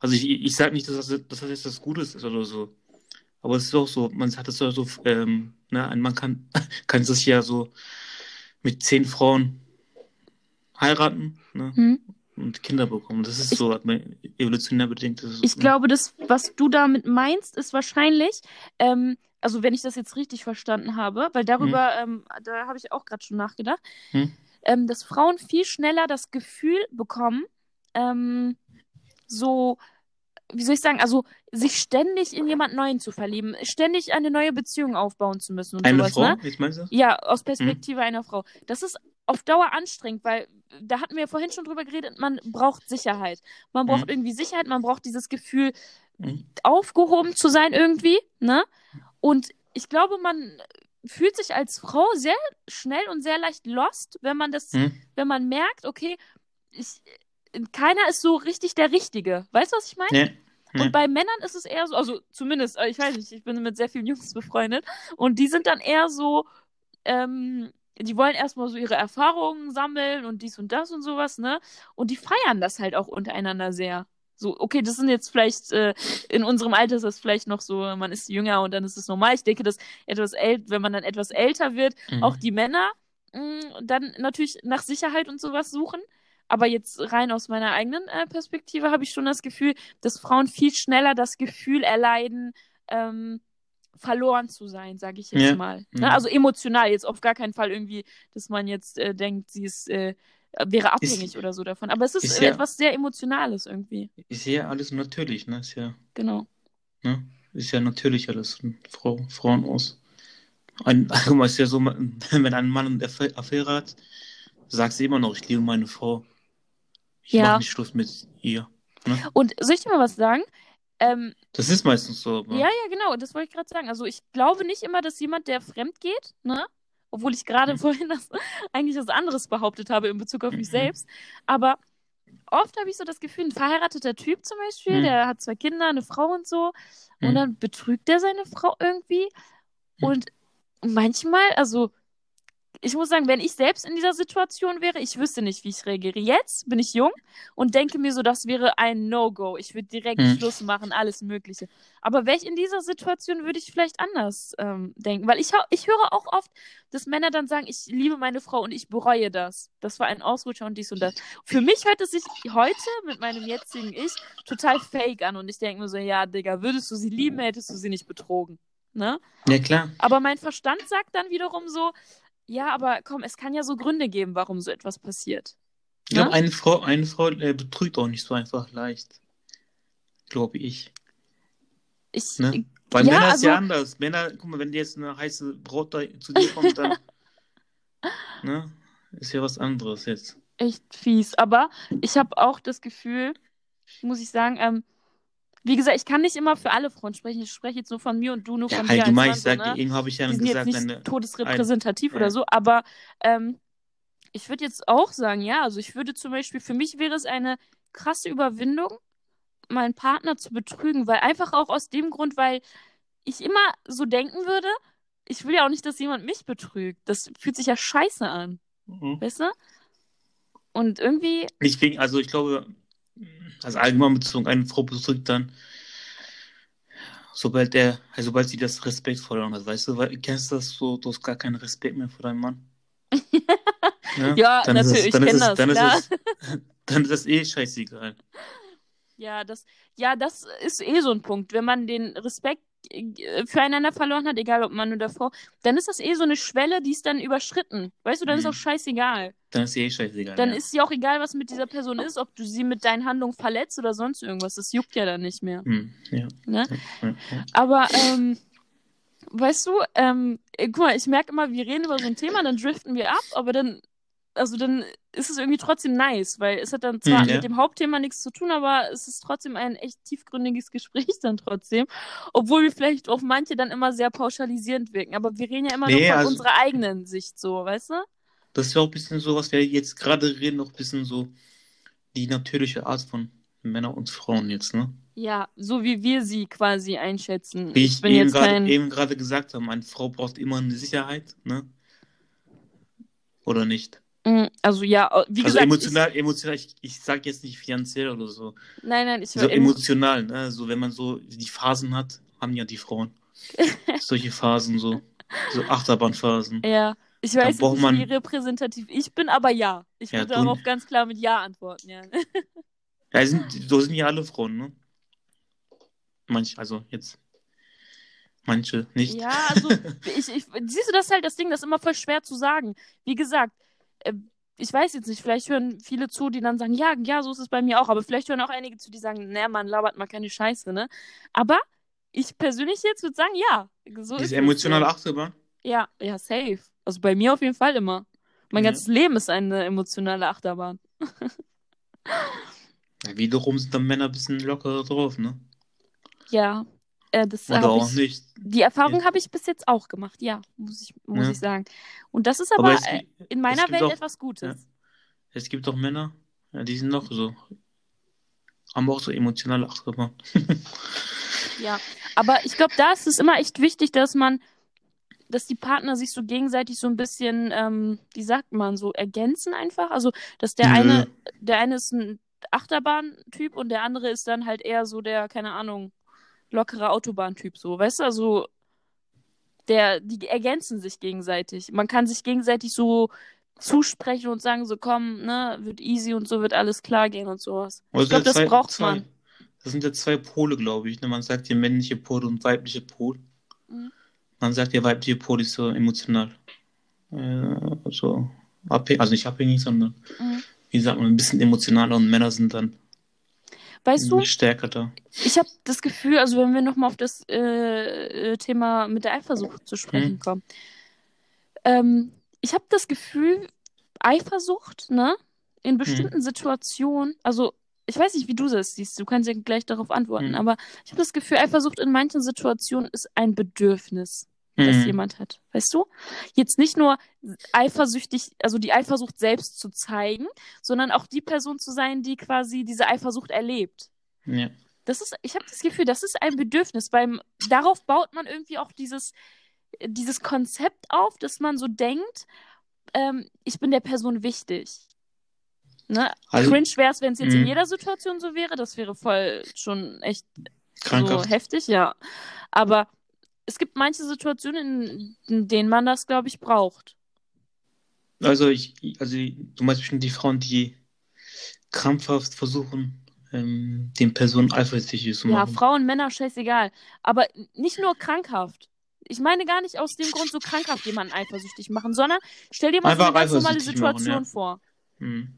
Also ich, ich sage nicht, dass das, dass das jetzt das Gutes ist oder so. Aber es ist auch so, man hat es ja so, ähm, ne, ein Mann kann, kann sich ja so mit zehn Frauen heiraten, ne, Mhm. und Kinder bekommen. Das ist Ich- so, evolutionär bedingt. Ist, Ich glaube, das, was du damit meinst, ist wahrscheinlich, ähm, also wenn ich das jetzt richtig verstanden habe, weil darüber, ähm, da habe ich auch gerade schon nachgedacht, Hm? ähm, dass Frauen viel schneller das Gefühl bekommen, ähm, so, wie soll ich sagen, also sich ständig in jemand Neuen zu verlieben, ständig eine neue Beziehung aufbauen zu müssen und Eine sowas, Frau, ne? jetzt meinst du? Ja, aus Perspektive einer Frau. Das ist auf Dauer anstrengend, weil da hatten wir vorhin schon drüber geredet, man braucht Sicherheit. Man braucht Mhm. irgendwie Sicherheit, man braucht dieses Gefühl, Mhm. aufgehoben zu sein irgendwie, ne? Und ich glaube, man fühlt sich als Frau sehr schnell und sehr leicht lost, wenn man das, Hm? wenn man merkt, okay, ich, keiner ist so richtig der Richtige. Weißt du, was ich meine? Und bei Männern ist es eher so, also zumindest, äh, ich weiß nicht, ich bin mit sehr vielen Jungs befreundet und die sind dann eher so, ähm, die wollen erstmal so ihre Erfahrungen sammeln und dies und das und sowas, ne? Und die feiern das halt auch untereinander sehr. So, okay, das sind jetzt vielleicht, äh, in unserem Alter ist das vielleicht noch so, man ist jünger und dann ist es normal. Ich denke, dass etwas äl wenn man dann etwas älter wird, Mhm. auch die Männer mh, dann natürlich nach Sicherheit und sowas suchen. Aber jetzt rein aus meiner eigenen äh, Perspektive habe ich schon das Gefühl, dass Frauen viel schneller das Gefühl erleiden, ähm, verloren zu sein, sage ich jetzt Ja. mal. Mhm. Ne? Also emotional, jetzt auf gar keinen Fall irgendwie, dass man jetzt äh, denkt, sie ist, äh, wäre abhängig oder so davon. Aber es ist, ist ja- etwas sehr Emotionales irgendwie. Ist ja alles natürlich, ne? Ist ja, Genau. ne? Ist ja natürlich alles von Frau, Frauen aus. Ein, mal, ist ja so, wenn ein Mann eine Affäre hat, sagt sie immer noch, ich liebe meine Frau. Ich Ja. mache nicht Schluss mit ihr. Und soll ich dir mal was sagen? Ähm, Das ist meistens so. Aber, Ja, ja, genau, das wollte ich gerade sagen. Also ich glaube nicht immer, dass jemand, der fremd geht, ne? Obwohl ich gerade Mhm. vorhin das, eigentlich was anderes behauptet habe in Bezug auf mich Mhm. selbst. Aber oft habe ich so das Gefühl, ein verheirateter Typ zum Beispiel, Mhm. der hat zwei Kinder, eine Frau und so, und Mhm. dann betrügt er seine Frau irgendwie. Mhm. Und manchmal, also ich muss sagen, wenn ich selbst in dieser Situation wäre, ich wüsste nicht, wie ich reagiere. Jetzt bin ich jung und denke mir so, das wäre ein No-Go. Ich würde direkt Hm. Schluss machen, alles Mögliche. Aber wäre ich in dieser Situation, würde ich vielleicht anders ähm, denken. Weil ich, ich höre auch oft, dass Männer dann sagen, ich liebe meine Frau und ich bereue das. Das war ein Ausrutscher und dies und das. Für mich hört es sich heute mit meinem jetzigen Ich total fake an. Und ich denke mir so, ja, Digga, würdest du sie lieben, hättest du sie nicht betrogen. Ne? Ja, klar. Aber mein Verstand sagt dann wiederum so, ja, aber komm, es kann ja so Gründe geben, warum so etwas passiert. Ich glaube, Ne? eine Frau, eine Frau äh, betrügt auch nicht so einfach leicht. Glaube ich. Ich, Ne? Weil Ja, Männer ist ja also- anders. Männer, guck mal, wenn dir jetzt eine heiße Braut da zu dir kommt, dann ne, ist ja was anderes jetzt. echt fies. Aber ich habe auch das Gefühl, muss ich sagen, ähm, wie gesagt, ich kann nicht immer für alle Frauen sprechen. Ich spreche jetzt nur von mir und du nur Ja, von dir als allgemein, ich sage, ne? eben habe ich ja Die sind jetzt gesagt, nicht eine, todesrepräsentativ ein- oder so, aber ähm, ich würde jetzt auch sagen, ja, also ich würde zum Beispiel, für mich wäre es eine krasse Überwindung, meinen Partner zu betrügen, weil einfach auch aus dem Grund, weil ich immer so denken würde, ich will ja auch nicht, dass jemand mich betrügt. Das fühlt sich ja scheiße an, Mhm. weißt du? Und irgendwie, Nicht wegen, also ich glaube, also allgemein bezogen, eine Frau betrügt dann, sobald er, also sobald sie das Respekt verloren hat, weißt du, weil, kennst du das so, du hast gar keinen Respekt mehr vor deinem Mann? Ja, dann ist es- natürlich, ich dann ist kenn es- das, dann ist es- Dann ist das eh scheißegal. ja, das, ja, das ist eh so ein Punkt. Wenn man den Respekt füreinander verloren hat, egal ob Mann oder Frau, dann ist das eh so eine Schwelle, die ist dann überschritten. Weißt du, dann ist Mhm. auch scheißegal. Dann ist eh scheißegal. Dann ja. ist ja auch egal, was mit dieser Person ist, ob du sie mit deinen Handlungen verletzt oder sonst irgendwas. Das juckt ja dann nicht mehr. Hm, ja. Ne? Ja. Aber, ähm, weißt du, ähm, äh, guck mal, ich merke immer, wir reden über so ein Thema, dann driften wir ab, aber dann, also dann ist es irgendwie trotzdem nice, weil es hat dann zwar Hm, ja. mit dem Hauptthema nichts zu tun, aber es ist trotzdem ein echt tiefgründiges Gespräch dann trotzdem, obwohl wir vielleicht auf manche dann immer sehr pauschalisierend wirken, aber wir reden ja immer Nee, nur von also- unserer eigenen Sicht so, weißt du? Das ist ja auch ein bisschen so, was wir jetzt gerade reden, noch ein bisschen so die natürliche Art von Männern und Frauen jetzt, ne? Ja, so wie wir sie quasi einschätzen. Wie Ich ich bin eben gerade kein, eben gerade gesagt habe, eine Frau braucht immer eine Sicherheit, ne? Oder nicht? Mm, also ja, wie Also gesagt, emotional, emotional, ich, ich sage jetzt nicht finanziell oder so. ich, nein, nein, ich So emotional, ne? So wenn man so die Phasen hat, haben ja die Frauen. Solche Phasen so. So Achterbahnphasen. Ja, ich weiß nicht, man- wie repräsentativ ich bin, aber ja. Ich Ja, würde darauf ganz klar mit Ja antworten, ja. Ja, sind, so sind ja alle Frauen, ne? Manche, also jetzt. Manche nicht. Ja, also, ich, ich, siehst du, das ist halt das Ding, das ist immer voll schwer zu sagen. Wie gesagt, ich weiß jetzt nicht, vielleicht hören viele zu, die dann sagen, ja, ja, so ist es bei mir auch, aber vielleicht hören auch einige zu, die sagen, naja, man labert mal keine Scheiße, ne? Aber ich persönlich jetzt würde sagen, ja, so ist Diese es emotionale. Achterbahn. Ja, ja, safe. Also bei mir auf jeden Fall immer. Mein Ja. ganzes Leben ist eine emotionale Achterbahn. Ja, wiederum sind dann Männer ein bisschen lockerer drauf, ne? Ja, äh, das Oder auch ich, nicht. Die Erfahrung Ja. habe ich bis jetzt auch gemacht, ja, muss ich, muss Ja. ich sagen. Und das ist aber, Aber es, äh, in meiner Welt auch- etwas Gutes. es gibt auch Männer, ja, die sind noch so. Haben auch so emotionale Achterbahn. Ja. Aber ich glaube, da ist es immer echt wichtig, dass man, dass die Partner sich so gegenseitig so ein bisschen, ähm, wie sagt man, so ergänzen einfach. Also, dass der eine, der eine ist ein Achterbahn-Typ und der andere ist dann halt eher so der, keine Ahnung, lockere Autobahn-Typ, so, weißt du? Also, der, die ergänzen sich gegenseitig. Man kann sich gegenseitig so zusprechen und sagen, so komm, ne, wird easy und so wird alles klar gehen und sowas. Also Ich glaube, das zwei- braucht zwei, man. Das sind ja zwei Pole, glaube ich. Ne? Man sagt hier männliche Pol und weibliche Pol. Mhm. Man sagt ja weibliche Pol ist so emotional. Äh, so abhängig, also nicht abhängig, sondern Mhm. wie sagt man, ein bisschen emotionaler und Männer sind dann Weißt du, stärker da. Ich habe das Gefühl, also wenn wir nochmal auf das äh, äh, Thema mit der Eifersucht zu sprechen Hm. kommen. Ähm, ich habe das Gefühl, Eifersucht, ne, in bestimmten Situationen, also ich weiß nicht, wie du das siehst, du kannst ja gleich darauf antworten, Hm. aber ich habe das Gefühl, Eifersucht in manchen Situationen ist ein Bedürfnis, das Mhm. jemand hat. Weißt du? Jetzt nicht nur eifersüchtig, also die Eifersucht selbst zu zeigen, sondern auch die Person zu sein, die quasi diese Eifersucht erlebt. Ja. Das ist, ich habe das Gefühl, das ist ein Bedürfnis. Beim, darauf baut man irgendwie auch dieses, dieses Konzept auf, dass man so denkt, ähm, ich bin der Person wichtig. Ne? Also- Cringe wäre es, wenn es jetzt in Mhm. jeder Situation so wäre. Das wäre voll schon echt Krankhaft. so heftig, ja. Aber es gibt manche Situationen, in, denen man das, glaube ich, braucht. Also ich, also du meinst bestimmt die Frauen, die krampfhaft versuchen, ähm, den Personen eifersüchtig zu Ja, machen. Frauen, Männer, scheißegal. Aber nicht nur krankhaft. Ich meine gar nicht aus dem Grund so krankhaft jemanden eifersüchtig machen, sondern stell dir mal so Einfach eine ganz normale eifersüchtig machen, Situation ja. vor. Mhm.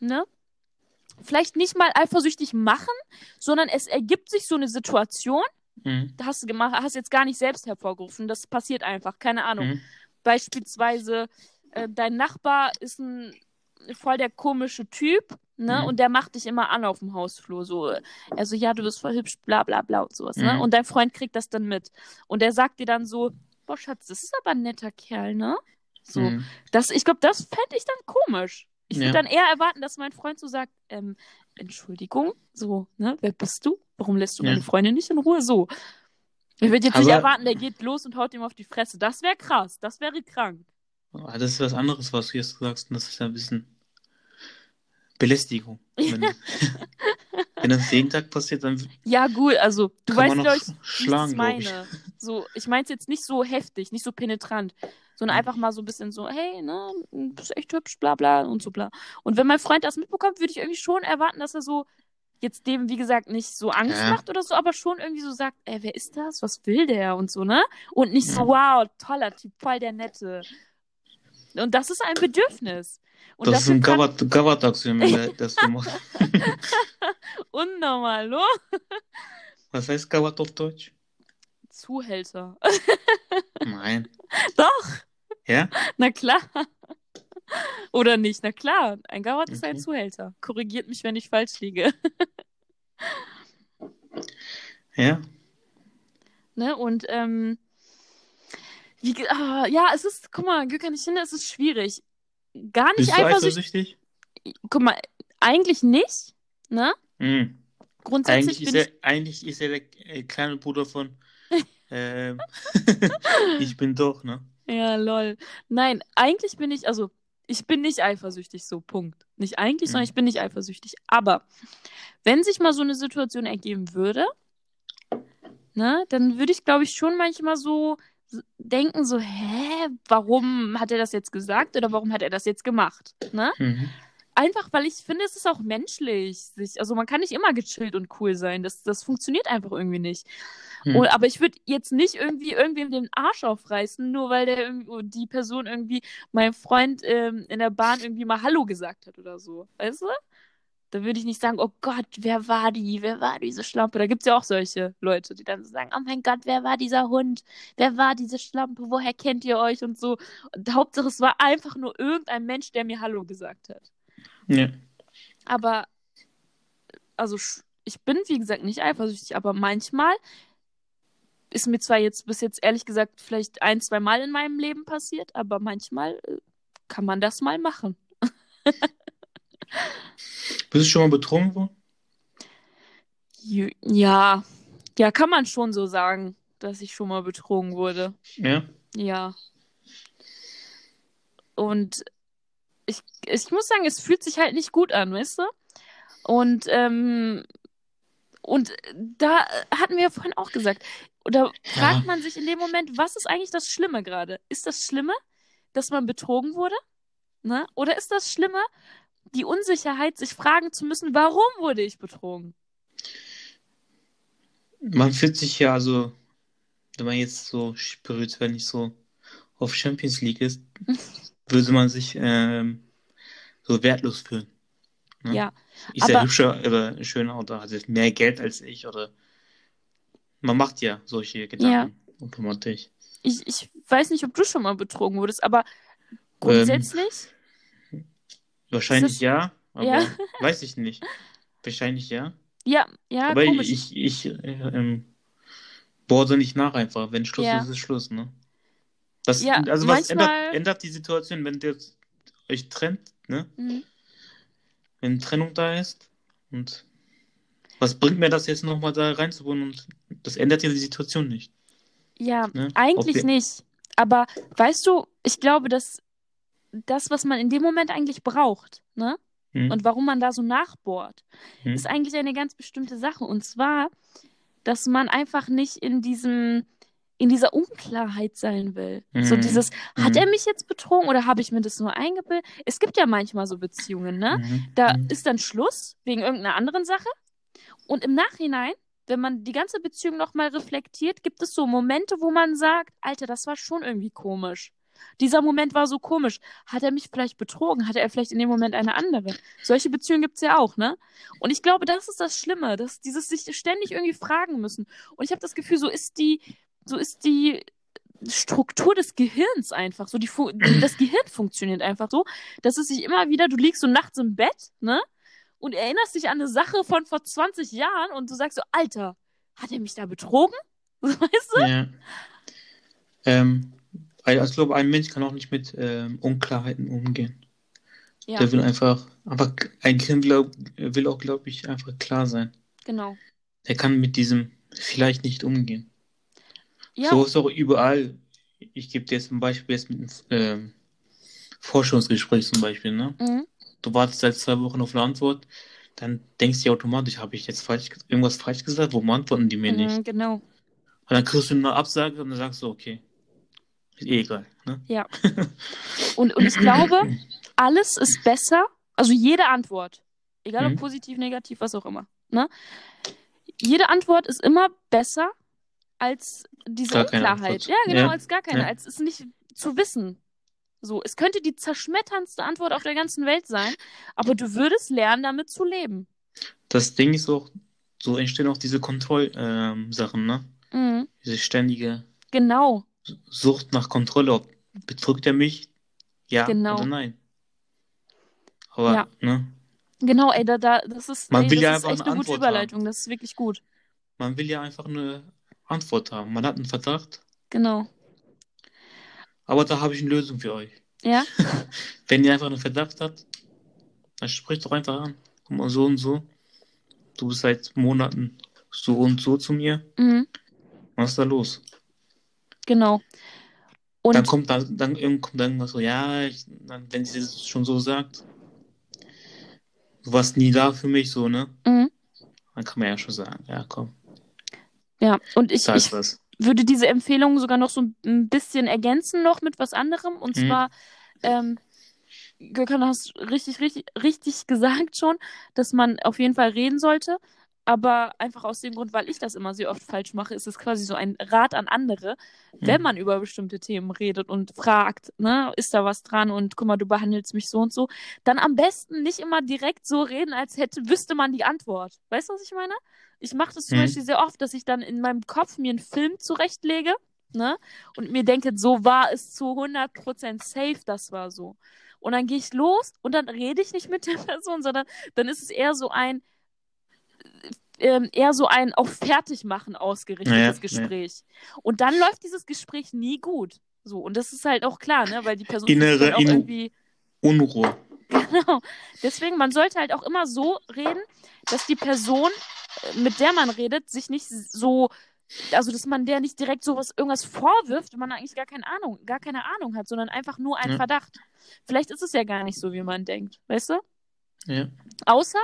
Ne? Vielleicht nicht mal eifersüchtig machen, sondern es ergibt sich so eine Situation, Mhm. hast du gemacht, hast jetzt gar nicht selbst hervorgerufen. Das passiert einfach, keine Ahnung. Mhm. Beispielsweise, äh, dein Nachbar ist ein voll der komische Typ, ne? Mhm. Und der macht dich immer an auf dem Hausflur. So, also ja, du bist voll hübsch, bla bla bla und sowas, ne? Mhm. Und dein Freund kriegt das dann mit. Und der sagt dir dann so, boah, Schatz, das ist aber ein netter Kerl, ne? So. Mhm. Das, ich glaube, das fände ich dann komisch. Ich würde Ja. dann eher erwarten, dass mein Freund so sagt, ähm, Entschuldigung, so, ne, wer bist du? Warum lässt du Ja. meine Freundin nicht in Ruhe? So. Ich würde jetzt nicht Aber- erwarten, der geht los und haut ihm auf die Fresse. Das wäre krass, das wäre krank. Ah, Das ist was anderes, was du jetzt sagst. Und das ist ja ein bisschen Belästigung. Wenn, wenn das jeden Tag passiert, dann Ja, gut, also du weißt, glaube ich, wie ich schlagen, ich. meine. So, ich meine es jetzt nicht so heftig, nicht so penetrant, sondern einfach mal so ein bisschen so, hey, ne, du bist echt hübsch, bla bla und so bla. Und wenn mein Freund das mitbekommt, würde ich irgendwie schon erwarten, dass er so jetzt dem, wie gesagt, nicht so Angst Ja. macht oder so, aber schon irgendwie so sagt, ey, wer ist das? Was will der? Und so, ne? Und nicht so, Ja. wow, toller Typ, voll der Nette. Und das ist ein Bedürfnis. Und Das ist ein kann- wenn der das so macht. Unnormal, lo? Was heißt Gawat auf Deutsch? Zuhälter. Nein. Doch. Ja? Na klar. Oder nicht? Na klar. Ein Gauert ist ein Okay. Zuhälter. Korrigiert mich, wenn ich falsch liege. Ja? ne? Und ähm, wie, ah, ja, es ist, guck mal, Gökhan, ich finde, es ist schwierig. Gar nicht Bist du eifersüchtig. Guck mal, eigentlich nicht. Ne? Mhm. Grundsätzlich Eigentlich ist, er, eigentlich ist er der äh, kleine Bruder von ähm, Ich bin doch, ne? Ja, lol. Nein, eigentlich bin ich, also ich bin nicht eifersüchtig, so Punkt. Nicht eigentlich, sondern Mhm. ich bin nicht eifersüchtig. Aber wenn sich mal so eine Situation ergeben würde, ne, dann würde ich, glaube ich, schon manchmal so denken, so, hä, warum hat er das jetzt gesagt oder warum hat er das jetzt gemacht? Ne? Mhm. Einfach, weil ich finde, es ist auch menschlich. Sich, also man kann nicht immer gechillt und cool sein. Das, das funktioniert einfach irgendwie nicht. Hm. Und, aber ich würde jetzt nicht irgendwie irgendwem den Arsch aufreißen, nur weil der irgendwie, die Person irgendwie meinem Freund ähm, in der Bahn irgendwie mal Hallo gesagt hat oder so. Weißt du? Da würde ich nicht sagen, oh Gott, wer war die? Wer war diese Schlampe? Da gibt es ja auch solche Leute, die dann so sagen, oh mein Gott, wer war dieser Hund? Wer war diese Schlampe? Woher kennt ihr euch? Und so. Und Hauptsache, es war einfach nur irgendein Mensch, der mir Hallo gesagt hat. Ja. Aber, also, ich bin, wie gesagt, nicht eifersüchtig, aber manchmal ist mir zwar jetzt bis jetzt ehrlich gesagt vielleicht ein, zwei Mal in meinem Leben passiert, aber manchmal äh, kann man das mal machen. Bist du schon mal betrogen worden? Ja, ja, kann man schon so sagen, dass ich schon mal betrogen wurde. Ja. Ja. Und ich, ich muss sagen, es fühlt sich halt nicht gut an, weißt du? Und, ähm, und da hatten wir ja vorhin auch gesagt, oder fragt man sich in dem Moment, was ist eigentlich das Schlimme gerade? Ist das Schlimme, dass man betrogen wurde? Ne? Oder ist das Schlimme, die Unsicherheit, sich fragen zu müssen, warum wurde ich betrogen? Man fühlt sich ja, also, wenn man jetzt so spirituell nicht so auf Champions League ist, würde man sich ähm, so wertlos fühlen. Ne? Ja, Ist er aber- hübscher oder schöner oder hat er mehr Geld als ich oder man macht ja solche Gedanken automatisch. ich, ich weiß nicht, ob du schon mal betrogen wurdest, aber grundsätzlich, Wahrscheinlich Ist es- ja, aber Ja. weiß ich nicht. Wahrscheinlich ja. ja, ja, aber komisch. ich, ich äh, ähm, bohre nicht nach einfach. Wenn Schluss Ja. ist, ist Schluss, ne? Das, Ja, also was manchmal- ändert, ändert die Situation, wenn ihr euch trennt, ne? Mhm. Wenn Trennung da ist und was bringt mir das jetzt nochmal da reinzubauen und das ändert ja die Situation nicht. Ja, Ne? eigentlich wir- nicht. Aber weißt du, ich glaube, dass das, was man in dem Moment eigentlich braucht, ne? Hm? Und warum man da so nachbohrt, Hm? ist eigentlich eine ganz bestimmte Sache. Und zwar, dass man einfach nicht in diesem, in dieser Unklarheit sein will. So Mhm. dieses, hat Mhm. er mich jetzt betrogen oder habe ich mir das nur eingebildet? Es gibt ja manchmal so Beziehungen, ne? Mhm. Da Mhm. ist dann Schluss wegen irgendeiner anderen Sache. Und im Nachhinein, wenn man die ganze Beziehung nochmal reflektiert, gibt es so Momente, wo man sagt, Alter, das war schon irgendwie komisch. Dieser Moment war so komisch. Hat er mich vielleicht betrogen? Hatte er vielleicht in dem Moment eine andere? Solche Beziehungen gibt es ja auch, ne? Und ich glaube, das ist das Schlimme, dass dieses sich ständig irgendwie fragen müssen. Und ich habe das Gefühl, so ist die, so ist die Struktur des Gehirns einfach so. Die, Fu- das Gehirn funktioniert einfach so, dass es sich immer wieder, du liegst so nachts im Bett, ne? Und erinnerst dich an eine Sache von vor 20 Jahren und du sagst so, Alter, hat er mich da betrogen? Weißt du? Ja. Ähm, also ich glaube, ein Mensch kann auch nicht mit ähm, Unklarheiten umgehen. Ja, Der will einfach, einfach ein Kind glaub, will auch, glaube ich, einfach klar sein. genau. Der kann mit diesem vielleicht nicht umgehen. Ja, So ist auch überall. Ich gebe dir jetzt ein Beispiel jetzt mit einem ähm, Forschungsgespräch zum Beispiel, ne? mhm. Du wartest seit zwei Wochen auf eine Antwort, dann denkst du dir automatisch, habe ich jetzt falsch, irgendwas falsch gesagt? Warum antworten die mir nicht? Mhm, genau. Und dann kriegst du eine Absage und dann sagst du, okay, ist eh egal. Ne? Ja. Und, und ich glaube, alles ist besser, also jede Antwort, egal ob Mhm. positiv, negativ, was auch immer, ne? Jede Antwort ist immer besser als diese Gar Unklarheit. Ja, genau, Ja. als gar keine, Ja. als es nicht zu wissen. So, es könnte die zerschmetterndste Antwort auf der ganzen Welt sein, aber du würdest lernen, damit zu leben. Das Ding ist auch, so entstehen auch diese Kontrollsachen, ähm, ne? Mhm. Diese ständige Genau, Sucht nach Kontrolle. Ob betrügt er mich? Ja Genau. oder nein? Aber, Ja. ne? genau, ey, da, da, das ist, Man ey, will das ja ist einfach echt eine eine gute Überleitung, das ist wirklich gut. Man will ja einfach eine Antwort haben. Man hat einen Verdacht, Genau. aber da habe ich eine Lösung für euch. Ja? Wenn ihr einfach einen Verdacht habt, dann spricht doch einfach an. Guck mal, so und so. Du bist seit Monaten so und so zu mir. Mhm. Was ist da los? Genau. Und dann kommt dann, dann, kommt dann irgendwas so, ja, ich, dann, wenn sie das schon so sagt, du warst nie da für mich, so, ne? Mhm. Dann kann man ja schon sagen, ja, komm, Ja, und ich, ich was. würde diese Empfehlung sogar noch so ein bisschen ergänzen noch mit was anderem. Und Mhm. zwar, ähm, Gökhan, hast richtig, richtig, richtig gesagt schon, dass man auf jeden Fall reden sollte. Aber einfach aus dem Grund, weil ich das immer sehr oft falsch mache, ist es quasi so ein Rat an andere, wenn Mhm. man über bestimmte Themen redet und fragt, ne, ist da was dran und guck mal, du behandelst mich so und so, dann am besten nicht immer direkt so reden, als hätte, wüsste man die Antwort. Weißt du, was ich meine? Ich mache das zum Mhm. Beispiel sehr oft, dass ich dann in meinem Kopf mir einen Film zurechtlege, ne, und mir denke, so war es zu 100% safe, das war so. Und dann gehe ich los und dann rede ich nicht mit der Person, sondern dann ist es eher so ein, ähm, eher so ein auf Fertigmachen ausgerichtetes Ja, ja. Gespräch. Und dann läuft dieses Gespräch nie gut. So, und das ist halt auch klar, ne? Weil die Person Innere dann auch Inno- irgendwie. Unruhe. Genau. Deswegen, man sollte halt auch immer so reden, dass die Person, äh, mit der man redet, sich nicht so, also dass man der nicht direkt sowas irgendwas vorwirft, wenn man eigentlich gar keine Ahnung, gar keine Ahnung hat, sondern einfach nur einen Ja. Verdacht. Vielleicht ist es ja gar nicht so, wie man denkt, weißt du? Ja. Außer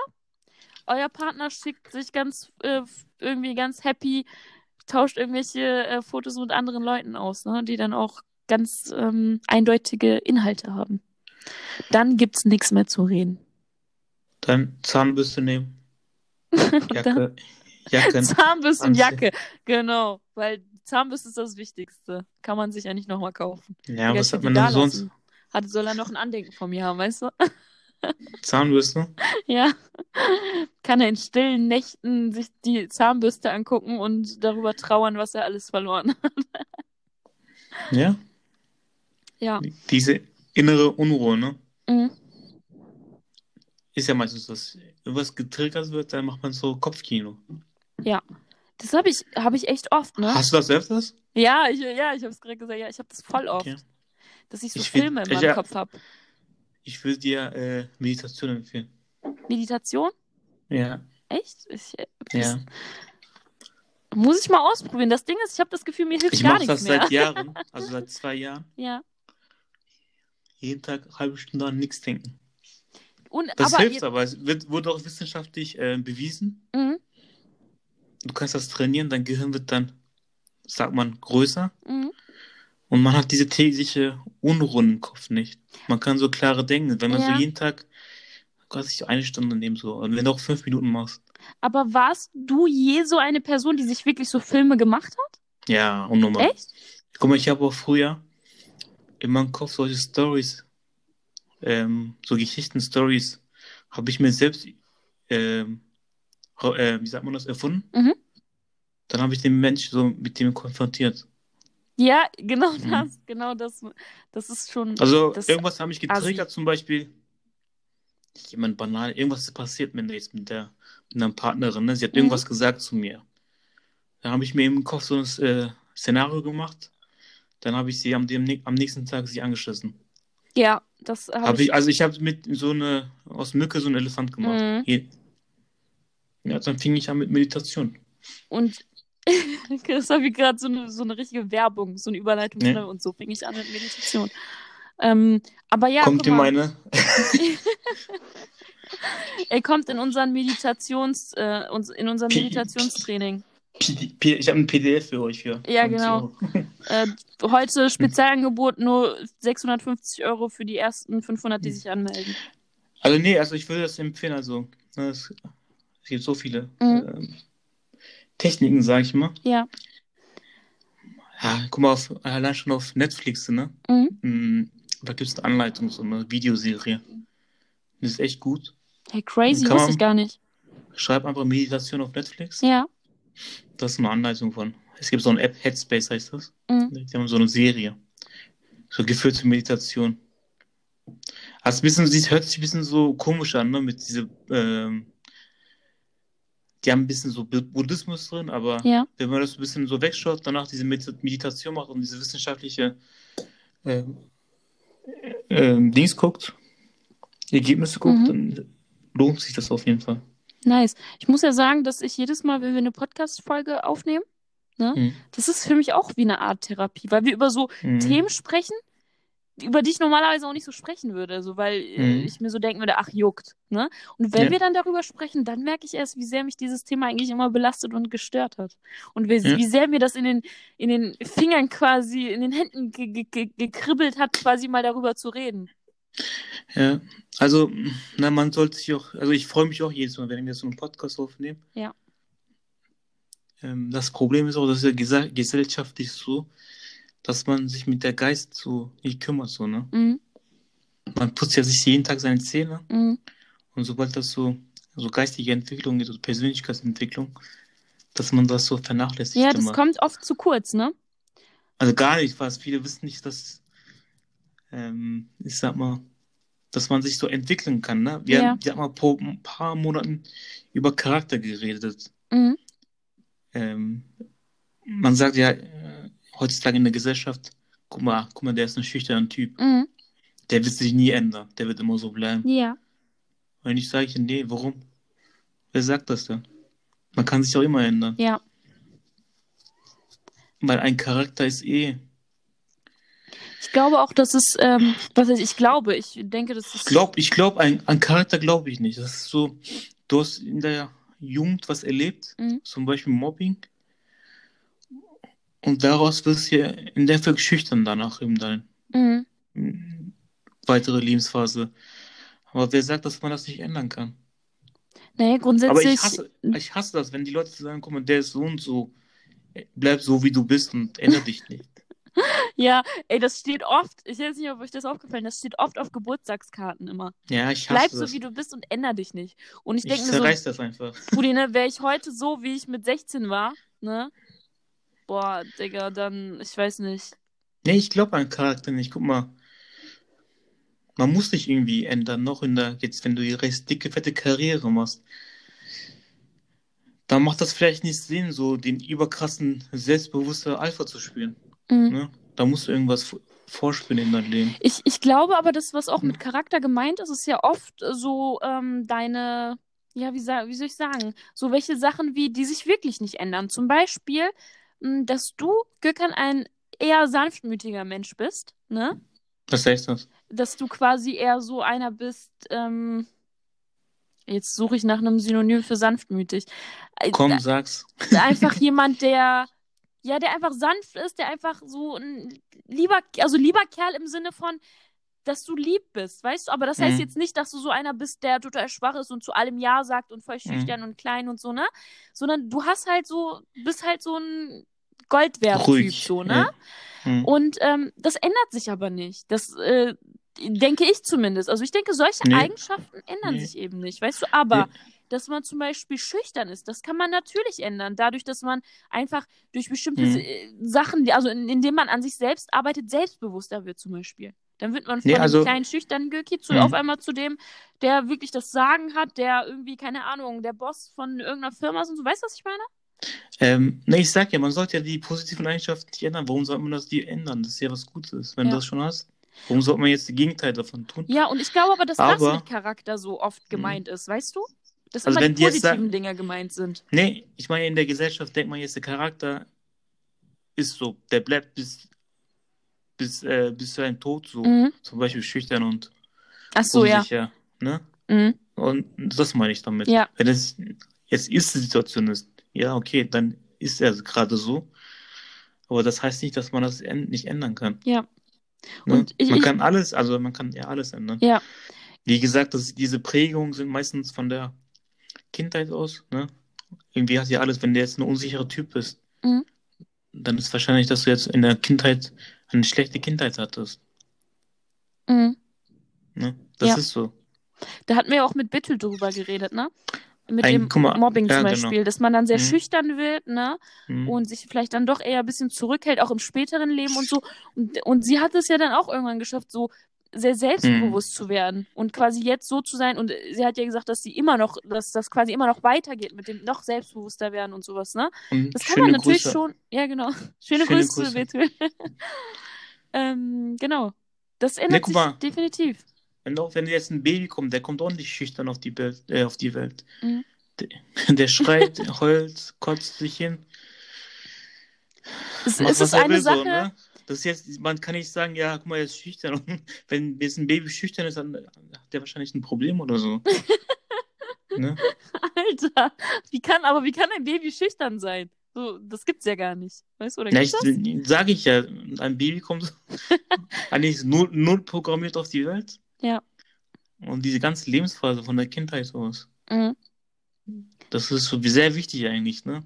euer Partner schickt sich ganz äh, irgendwie ganz happy, tauscht irgendwelche äh, Fotos mit anderen Leuten aus, ne? die dann auch ganz ähm, eindeutige Inhalte haben. Dann gibt's nichts mehr zu reden. Dann Zahnbürste nehmen. Jacke. Jacken. Zahnbürste und. Jacke, genau, weil Zahnbürste ist das Wichtigste. Kann man sich ja nicht nochmal kaufen. Ja, Digga, was hat man denn sonst? Hat, soll er noch ein Andenken von mir haben, weißt du? Zahnbürste? Ja. Kann er in stillen Nächten sich die Zahnbürste angucken und darüber trauern, was er alles verloren hat. Ja. Ja. Diese innere Unruhe, ne? Mhm. Ist ja meistens das. Wenn was getriggert wird, dann macht man so Kopfkino. Das habe ich, hab ich echt oft, ne? Hast du das öfters? Ja, ich, ja, ich habe es gerade gesagt, ja, ich habe das voll oft, Okay. dass ich so Ich find- Filme in ich- meinem ja. Kopf habe. Ich würde dir äh, Meditation empfehlen. Meditation? Ja. Echt? Ich, äh, Ja. Muss ich mal ausprobieren. Das Ding ist, ich habe das Gefühl, mir hilft Ich gar mache nichts das mehr. seit Jahren, also seit zwei Jahren. Ja. jeden Tag eine halbe Stunde an nichts denken. Und, Das aber hilft aber. Es wird, wurde auch wissenschaftlich äh, bewiesen. Mhm, Du kannst das trainieren, dein Gehirn wird dann, sagt man, größer. mhm. Und man hat diese tägliche Unruhe im Kopf nicht. Man kann so klare denken. Wenn man Ja. so jeden Tag, sich eine Stunde nehmen, so. Und wenn du auch fünf Minuten machst. Aber warst du je so eine Person, die sich wirklich so Filme gemacht hat? Ja, unnormal. Echt? Guck mal, ich habe auch früher in meinem Kopf solche Stories, ähm, so Geschichten-Stories, habe ich mir selbst, ähm, äh, wie sagt man das, erfunden. Mhm. Dann habe ich den Mensch so mit dem konfrontiert. Ja, genau Mhm. das, genau das. Das ist schon. Also das, irgendwas hat mich assi. getriggert, zum Beispiel, jemand banal, irgendwas ist passiert mit, jetzt mit der mit einer Partnerin, ne? Sie hat Mhm. irgendwas gesagt zu mir. Dann habe ich mir im Kopf so ein äh, Szenario gemacht. Dann habe ich sie am, dem, am nächsten Tag sie angeschissen. Ja, das habe Hab ich. ich, also ich habe mit so eine, aus Mücke so einen Elefant gemacht. Mhm. Ja, dann fing ich an mit Meditation. Und das war wie gerade so eine, so eine richtige Werbung, so eine Überleitung. Ja. ne? Und so fing ich an mit Meditation. Ähm, aber ja, Kommt in meine, er kommt in unseren Meditations, äh, in unserem Pi- Meditationstraining. P- P- ich habe ein PDF für euch für. Ja, 20 genau. Äh, heute Spezialangebot nur 650 Euro für die ersten 500, die sich anmelden. Also nee, also ich würde das empfehlen. Also ne, es, es gibt so viele Mhm. ähm, Techniken, sag ich mal. Ja. Ja, guck mal, auf, allein schon auf Netflix, ne? Mhm. Mm, Da gibt es eine Anleitung, so eine Videoserie. Das ist echt gut. Hey, crazy, wusste man- ich gar nicht. Schreib einfach Meditation auf Netflix. Ja. Das ist eine Anleitung von. Es gibt so eine App, Headspace heißt das. Mhm. Die haben so eine Serie. So geführte Meditation. Also bisschen, sie hört sich ein bisschen so komisch an, ne? Mit diese, ähm, die haben ein bisschen so Bu- Buddhismus drin, aber Ja. wenn man das ein bisschen so wegschaut, danach diese Medit- Meditation macht und diese wissenschaftliche ähm, ähm, Dings guckt, Ergebnisse guckt, Mhm. dann lohnt sich das auf jeden Fall. Nice. Ich muss ja sagen, dass ich jedes Mal, wenn wir eine Podcast-Folge aufnehmen, ne, Mhm. das ist für mich auch wie eine Art Therapie, weil wir über so Mhm. Themen sprechen, über die ich normalerweise auch nicht so sprechen würde, so weil äh, Mhm. ich mir so denken würde, ach juckt, ne? Und wenn Ja. wir dann darüber sprechen, dann merke ich erst, wie sehr mich dieses Thema eigentlich immer belastet und gestört hat und wie, Ja. wie sehr mir das in den in den Fingern quasi, in den Händen ge ge ge gekribbelt hat, quasi mal darüber zu reden. Ja, also, na, man sollte sich auch, also ich freue mich auch jedes Mal, wenn wir so einen Podcast aufnehmen. Ja. Ähm, das Problem ist auch, dass ja gesellschaftlich so, dass man sich mit der Geist so nicht kümmert, so, ne? Mhm. Man putzt ja sich jeden Tag seine Zähne Mhm. und sobald das so, so geistige Entwicklung geht, so Persönlichkeitsentwicklung, dass man das so vernachlässigt Ja, das immer. kommt oft zu kurz, ne? Also gar nicht, was viele wissen nicht, dass, ähm, ich sag mal, dass man sich so entwickeln kann, ne? Wir, Ja. wir haben mal vor ein paar Monaten über Charakter geredet. Mhm. Ähm, man sagt ja heutzutage in der Gesellschaft, guck mal, guck mal, der ist ein schüchterner Typ. Mhm. Der wird sich nie ändern. Der wird immer so bleiben. Ja. Und ich sage, nee, warum? Wer sagt das denn? Man kann sich auch immer ändern. Ja. Weil ein Charakter ist eh. Ich glaube auch, dass es, ähm, was heißt, ich glaube, ich denke, das ist. Ich glaube, ich glaube, ein, an Charakter glaube ich nicht. Das ist so, du hast in der Jugend was erlebt, Mhm. zum Beispiel Mobbing. Und daraus wirst du ja in der Fall schüchtern danach in deiner Mhm. weitere Lebensphase. Aber wer sagt, dass man das nicht ändern kann? Naja, Aber grundsätzlich. ich hasse, ich hasse das, wenn die Leute sagen, guck mal, der ist so und so. Bleib so, wie du bist und ändere dich nicht. Ja, ey, das steht oft. Ich weiß nicht, ob euch das aufgefallen ist. Das steht oft auf Geburtstagskarten immer. Ja, ich hasse Bleib das. so, wie du bist und änder dich nicht. Und ich, ich denke mir so, das einfach. Brudi, ne, wäre ich heute so, wie ich mit 16 war, ne? Boah, Digga, dann, ich weiß nicht. Nee, ich glaube an Charakter nicht. Guck mal. Man muss sich irgendwie ändern, noch in der, jetzt, wenn du die recht dicke, fette Karriere machst. Dann macht das vielleicht nicht Sinn, so den überkrassen, selbstbewussten Alpha zu spielen. Mhm. Ne? Da musst du irgendwas vorspielen in deinem Leben. Ich, ich glaube aber, das, was auch Mhm. mit Charakter gemeint ist, ist ja oft so ähm, deine, ja, wie, wie soll ich sagen, so welche Sachen wie, die sich wirklich nicht ändern. Zum Beispiel, dass du, Gökhan, ein eher sanftmütiger Mensch bist, ne? Was heißt das? dass du quasi eher so einer bist, ähm, jetzt suche ich nach einem Synonym für sanftmütig. Äh, Komm, sag's. Einfach jemand, der, ja, der einfach sanft ist, der einfach so ein lieber, also lieber Kerl im Sinne von, dass du lieb bist, weißt du? Aber das heißt Mhm. jetzt nicht, dass du so einer bist, der total schwach ist und zu allem Ja sagt und voll Mhm. schüchtern und klein und so, ne? Sondern du hast halt so, bist halt so ein Goldwert-Typ, so, ne? Mhm. Und ähm, das ändert sich aber nicht. Das äh, denke ich zumindest. Also ich denke, solche Nee. Eigenschaften ändern Nee. sich eben nicht, weißt du? Aber Nee. dass man zum Beispiel schüchtern ist, das kann man natürlich ändern. Dadurch, dass man einfach durch bestimmte Mhm. äh, Sachen, also in, indem man an sich selbst arbeitet, selbstbewusster wird zum Beispiel. Dann wird man von Nee, einem also- kleinen schüchternen Göki zu Mhm. auf einmal zu dem, der wirklich das Sagen hat, der irgendwie, keine Ahnung, der Boss von irgendeiner Firma ist und so. Weißt du, was ich meine? Ähm, ne, ich sag ja, man sollte ja die positiven Eigenschaften nicht ändern. Warum sollte man das die ändern? Das ist ja was Gutes, wenn Ja. du das schon hast. Warum sollte man jetzt das Gegenteil davon tun? Ja, und ich glaube aber, dass das Aber- mit Charakter so oft gemeint ist, weißt du? Dass Also immer wenn die jetzt positiven sagen- Dinge gemeint sind. Nee, ich meine, in der Gesellschaft denkt man jetzt, der Charakter ist so, der bleibt bis, bis, äh, bis zu einem Tod so. Mhm. Zum Beispiel schüchtern und Ach so, ja. unsicher. Ne? Mhm. Und das meine ich damit. Ja. Wenn es jetzt ist die Situation ist, ja, okay, dann ist er gerade so. Aber das heißt nicht, dass man das nicht ändern kann. Ja. Ne? Ich- man ich- kann alles, also man kann ja alles ändern. Ja. Wie gesagt, das, diese Prägungen sind meistens von der Kindheit aus. Ne? Irgendwie hat ja alles, wenn du jetzt ein unsicherer Typ bist, Mhm. dann ist wahrscheinlich, dass du jetzt in der Kindheit eine schlechte Kindheit hattest. Mhm. Ne? Das Ja. ist so. Da hatten wir ja auch mit Bittel drüber geredet, ne? Mit Ein- dem mal, Mobbing ja, zum genau. Beispiel, dass man dann sehr Mhm. schüchtern wird, ne? Mhm. Und sich vielleicht dann doch eher ein bisschen zurückhält, auch im späteren Leben und so. Und, und sie hat es ja dann auch irgendwann geschafft, so sehr selbstbewusst Mhm. zu werden und quasi jetzt so zu sein. Und sie hat ja gesagt, dass sie immer noch, dass das quasi immer noch weitergeht mit dem noch selbstbewusster werden und sowas, ne? Und Das kann man natürlich Grüße. schon. Ja, genau. Schöne, Schöne Grüße, Grüße. Bethel. ähm, genau. Das ändert guck sich definitiv. Wenn, auch, wenn jetzt ein Baby kommt, der kommt auch nicht schüchtern auf die Welt. Äh, auf die Welt. Mhm. Der, der schreit, heult, kotzt sich hin. Es, es ist eine will, Sache. So, ne? Das ist jetzt, man kann nicht sagen, ja, guck mal, er ist schüchtern. Und wenn jetzt ein Baby schüchtern ist, dann hat der wahrscheinlich ein Problem oder so. ne? Alter, wie kann, aber wie kann ein Baby schüchtern sein? So, das gibt's ja gar nicht. Weißt du, oder Ja, gibt's ich, das? sage ich ja, ein Baby kommt eigentlich null, null programmiert auf die Welt. Ja. Und diese ganze Lebensphase von der Kindheit aus. Mhm. Das ist so sehr wichtig eigentlich, ne?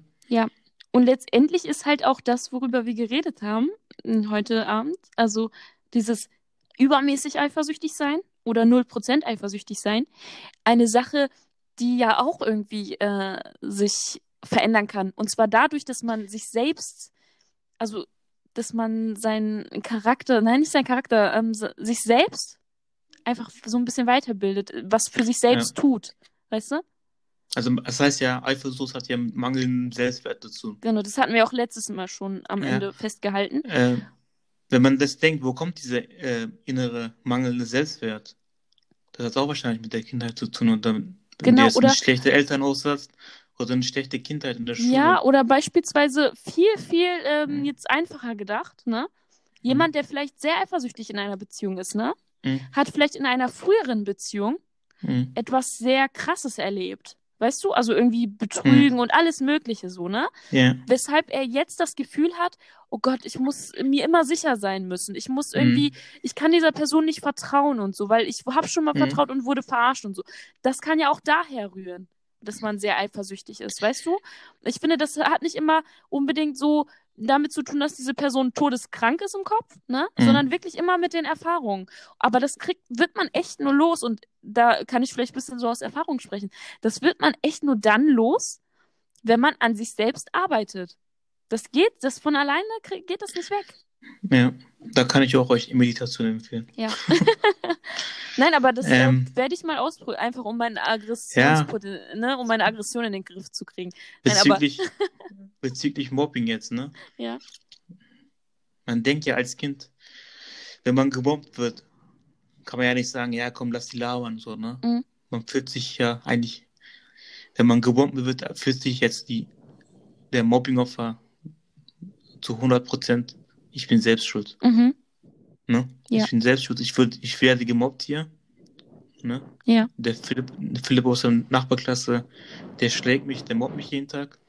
Und letztendlich ist halt auch das, worüber wir geredet haben heute Abend, also dieses übermäßig eifersüchtig sein oder 0% eifersüchtig sein, eine Sache, die ja auch irgendwie äh, sich verändern kann. Und zwar dadurch, dass man sich selbst, also dass man seinen Charakter, nein, nicht seinen Charakter, ähm, sich selbst einfach so ein bisschen weiterbildet, was für sich selbst tut. Weißt du? Also das heißt ja, Eifersucht hat ja mit mangelndem Selbstwert dazu. Genau, das hatten wir auch letztes Mal schon am Ja. Ende festgehalten. Äh, wenn man das denkt, wo kommt dieser äh, innere mangelnde Selbstwert? Das hat auch wahrscheinlich mit der Kindheit zu tun. Und dann, wenn Genau, du oder- eine schlechte Eltern aussatzt oder eine schlechte Kindheit in der Schule. Ja, oder beispielsweise viel, viel ähm, Mhm. jetzt einfacher gedacht, ne? Jemand, der vielleicht sehr eifersüchtig in einer Beziehung ist, ne? Mhm. Hat vielleicht in einer früheren Beziehung Mhm. etwas sehr Krasses erlebt. Weißt du? Also irgendwie Betrügen und alles Mögliche so, ne? Ja. Weshalb er jetzt das Gefühl hat, oh Gott, ich muss mir immer sicher sein müssen. Ich muss irgendwie, ich kann dieser Person nicht vertrauen und so, weil ich habe schon mal Mhm. vertraut und wurde verarscht und so. Das kann ja auch daher rühren, dass man sehr eifersüchtig ist, weißt du? Ich finde, das hat nicht immer unbedingt so damit zu tun, dass diese Person todeskrank ist im Kopf, ne? Mhm. Sondern wirklich immer mit den Erfahrungen. Aber das kriegt, wird man echt nur los und da kann ich vielleicht ein bisschen so aus Erfahrung sprechen. Das wird man echt nur dann los, wenn man an sich selbst arbeitet. Das geht, das von alleine geht das nicht weg. Ja, da kann ich auch euch Meditation empfehlen. Ja. Nein, aber das Ähm. äh, werde ich mal ausprobieren, einfach um meine Aggressions ne, um meine Aggression in den Griff zu kriegen. Nein, aber- Bezüglich, bezüglich Mobbing jetzt, ne? Ja. Man denkt ja als Kind, wenn man gemobbt wird, kann man ja nicht sagen, ja komm, lass die labern, so, ne? Mhm. Man fühlt sich ja eigentlich, wenn man gemobbt wird, fühlt sich jetzt die, der Mobbingopfer zu 100 Prozent, ich bin selbst schuld. Mhm. Ne? Ja. Ich bin Selbstschutz. Ich, würd, ich werde gemobbt hier. Ne? Ja. Der Philipp, Philipp aus der Nachbarklasse, der schlägt mich, der mobbt mich jeden Tag.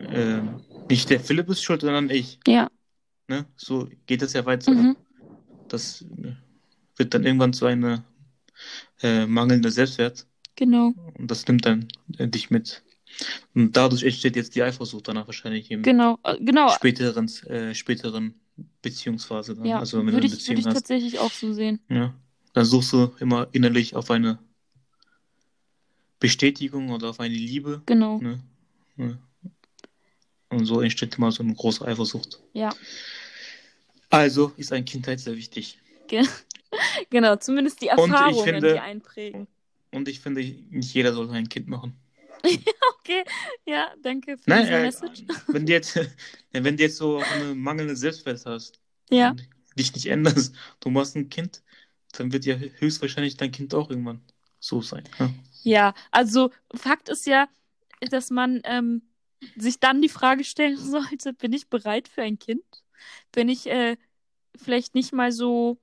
Ähm, nicht der Philipp ist schuld, sondern ich. Ja. Ne? So geht das ja weiter. Mhm. Das äh, wird dann irgendwann zu einer äh, mangelnder Selbstwert. Genau. Und das nimmt dann äh, dich mit. Und dadurch entsteht jetzt die Eifersucht danach wahrscheinlich im Genau. Äh, Genau. späteren, äh, späteren Beziehungsphase. Dann. Ja. Also wenn du Würde eine ich, würde ich hast. tatsächlich auch so sehen. Ja. Dann suchst du immer innerlich auf eine Bestätigung oder auf eine Liebe. Genau. Ne? Ja. Und so entsteht immer so eine große Eifersucht. Ja. Also ist ein Kindheit sehr wichtig. Ge genau. Zumindest die Erfahrungen, finde- die einprägen. Und ich finde, nicht jeder soll ein Kind machen. Okay. Ja, danke für Nein, diese äh, Message. wenn du jetzt, wenn du jetzt so eine mangelnde Selbstwert hast, Ja. und dich nicht änderst, du machst ein Kind, dann wird ja höchstwahrscheinlich dein Kind auch irgendwann so sein. Ja? Ja, also Fakt ist ja, dass man ähm, sich dann die Frage stellen sollte, bin ich bereit für ein Kind? Wenn ich äh, vielleicht nicht mal so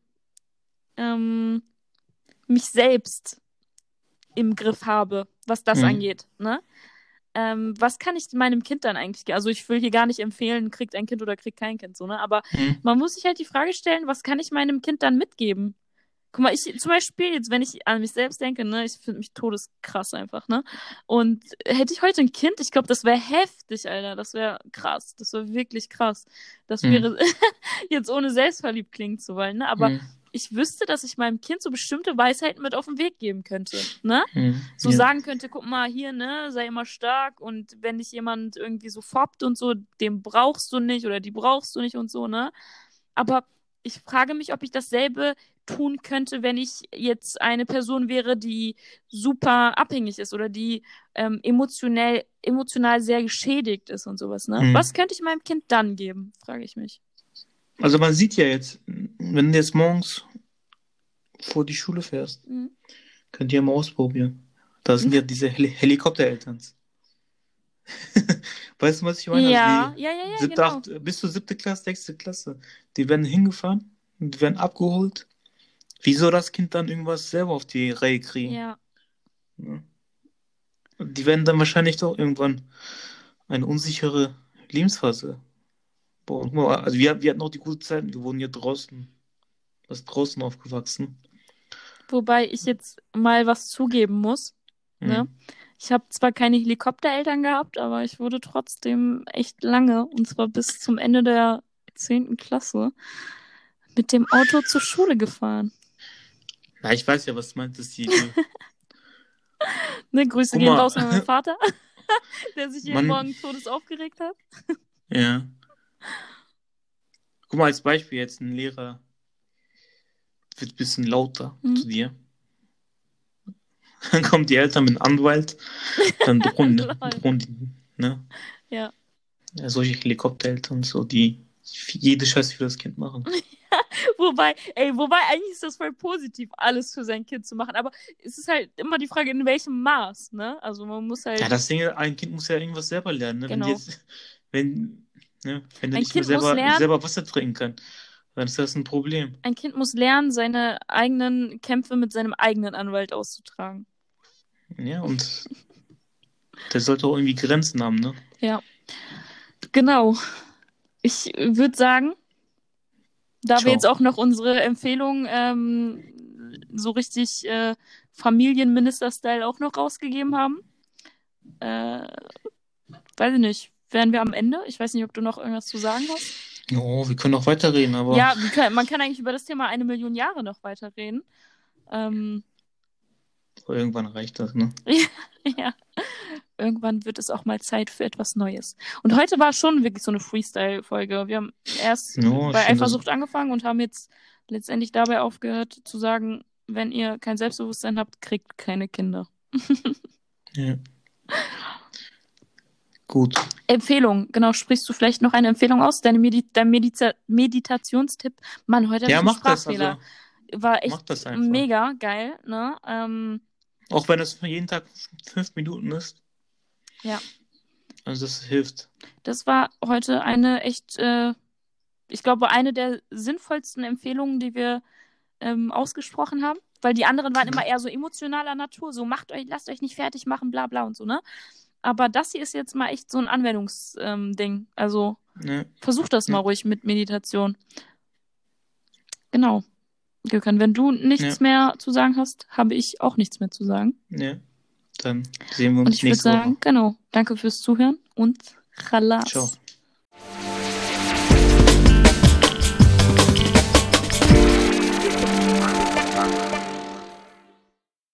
ähm, mich selbst im Griff habe, was das Mhm. angeht, ne? Ähm, was kann ich meinem Kind dann eigentlich, ge- also ich will hier gar nicht empfehlen, kriegt ein Kind oder kriegt kein Kind, so, ne? Aber Hm. man muss sich halt die Frage stellen, was kann ich meinem Kind dann mitgeben? Guck mal, ich zum Beispiel, jetzt, wenn ich an mich selbst denke, ne, ich finde mich todeskrass einfach, ne? Und hätte ich heute ein Kind, ich glaube, das wäre heftig, Alter. Das wäre krass. Das wäre wirklich krass. Das Mhm. wäre jetzt ohne selbstverliebt klingen zu wollen, ne? Aber Hm. Ich wüsste, dass ich meinem Kind so bestimmte Weisheiten mit auf den Weg geben könnte, ne? Hm. so ja. sagen könnte, guck mal hier, ne, sei immer stark und wenn dich jemand irgendwie so foppt und so, den brauchst du nicht oder die brauchst du nicht und so, ne? Aber ich frage mich, ob ich dasselbe tun könnte, wenn ich jetzt eine Person wäre, die super abhängig ist oder die ähm, emotionell, emotional sehr geschädigt ist und sowas, ne? Mhm. Was könnte ich meinem Kind dann geben, frage ich mich. Also man sieht ja jetzt, wenn du jetzt morgens vor die Schule fährst, Mhm. könnt ihr mal ausprobieren. Da sind ja diese Heli Helikopterelterns. weißt du, was ich meine? Ja, Also ja, ja, ja, siebte, genau. acht, bis zur siebte Klasse, sechste Klasse. Die werden hingefahren, die werden abgeholt. Wie soll das Kind dann irgendwas selber auf die Reihe kriegen? Ja, Ja. Und Die werden dann wahrscheinlich doch irgendwann eine unsichere Lebensphase mal, Also wir, wir hatten auch die gute Zeiten, wir wurden ja draußen, was draußen aufgewachsen. wobei ich jetzt mal was zugeben muss. Ne? Mhm. Ich habe zwar keine Helikoptereltern gehabt, aber ich wurde trotzdem echt lange, und zwar bis zum Ende der 10. Klasse, mit dem Auto zur Schule gefahren. Ja, ich weiß ja, was du die, die Ne, Grüße Guck gehen raus an meinen Vater, der sich jeden Mann. Morgen todes aufgeregt hat. ja. Guck mal, als Beispiel jetzt ein Lehrer wird ein bisschen lauter Mhm. zu dir. Dann kommen die Eltern mit einem Anwalt, dann drohen, Lol. drohen die, ne? Ja. ja. Solche Helikoptereltern, so, die jede Scheiße für das Kind machen. Wobei, ey, wobei eigentlich ist das voll positiv, alles für sein Kind zu machen. Aber es ist halt immer die Frage, in welchem Maß, ne? Also man muss halt. Ja, das Ding, ein Kind muss ja irgendwas selber lernen, ne? Wenn Genau. die jetzt, wenn, ne, wenn er nicht mehr selber, lernen- selber Wasser trinken kann, dann ist das ein Problem. Ein Kind muss lernen, seine eigenen Kämpfe mit seinem eigenen Anwalt auszutragen. Ja, und der sollte auch irgendwie Grenzen haben, ne? Genau. Ich würde sagen, da Ciao. wir jetzt auch noch unsere Empfehlung ähm, so richtig äh, Familienminister-Style auch noch rausgegeben haben, äh, weiß ich nicht, wären wir am Ende? Ich weiß nicht, ob du noch irgendwas zu sagen hast. Oh, wir können noch weiterreden, aber Ja, können, man kann eigentlich über das Thema eine Million Jahre noch weiterreden. Ähm, irgendwann reicht das, ne? ja. Irgendwann wird es auch mal Zeit für etwas Neues. Und heute war schon wirklich so eine Freestyle-Folge. Wir haben erst ich bei Eifersucht angefangen und haben jetzt letztendlich dabei aufgehört zu sagen, wenn ihr kein Selbstbewusstsein habt, kriegt keine Kinder. Ja. Gut. Empfehlung, genau, sprichst du vielleicht noch eine Empfehlung aus? Deine Medi dein Medita Meditationstipp. Mann, heute Ja, ich einen mach das, Sprachfehler. also, War echt mega geil, ne? Ähm, Auch wenn es jeden Tag fünf Minuten ist. Ja. Also das hilft. das war heute eine echt äh, ich glaube, eine der sinnvollsten Empfehlungen, die wir ähm, ausgesprochen haben. Weil die anderen waren immer eher so emotionaler Natur, so macht euch, lasst euch nicht fertig machen, bla bla und so, ne? Aber das hier ist jetzt mal echt so ein Anwendungsding. Ähm, also Ja. versuch das mal Ja. ruhig mit Meditation. Genau. Gökhan, wenn du nichts Ja. mehr zu sagen hast, habe ich auch nichts mehr zu sagen. Ja. Dann sehen wir Und uns ich würde nächste sagen, Woche. genau, danke fürs Zuhören und Chalas. Ciao.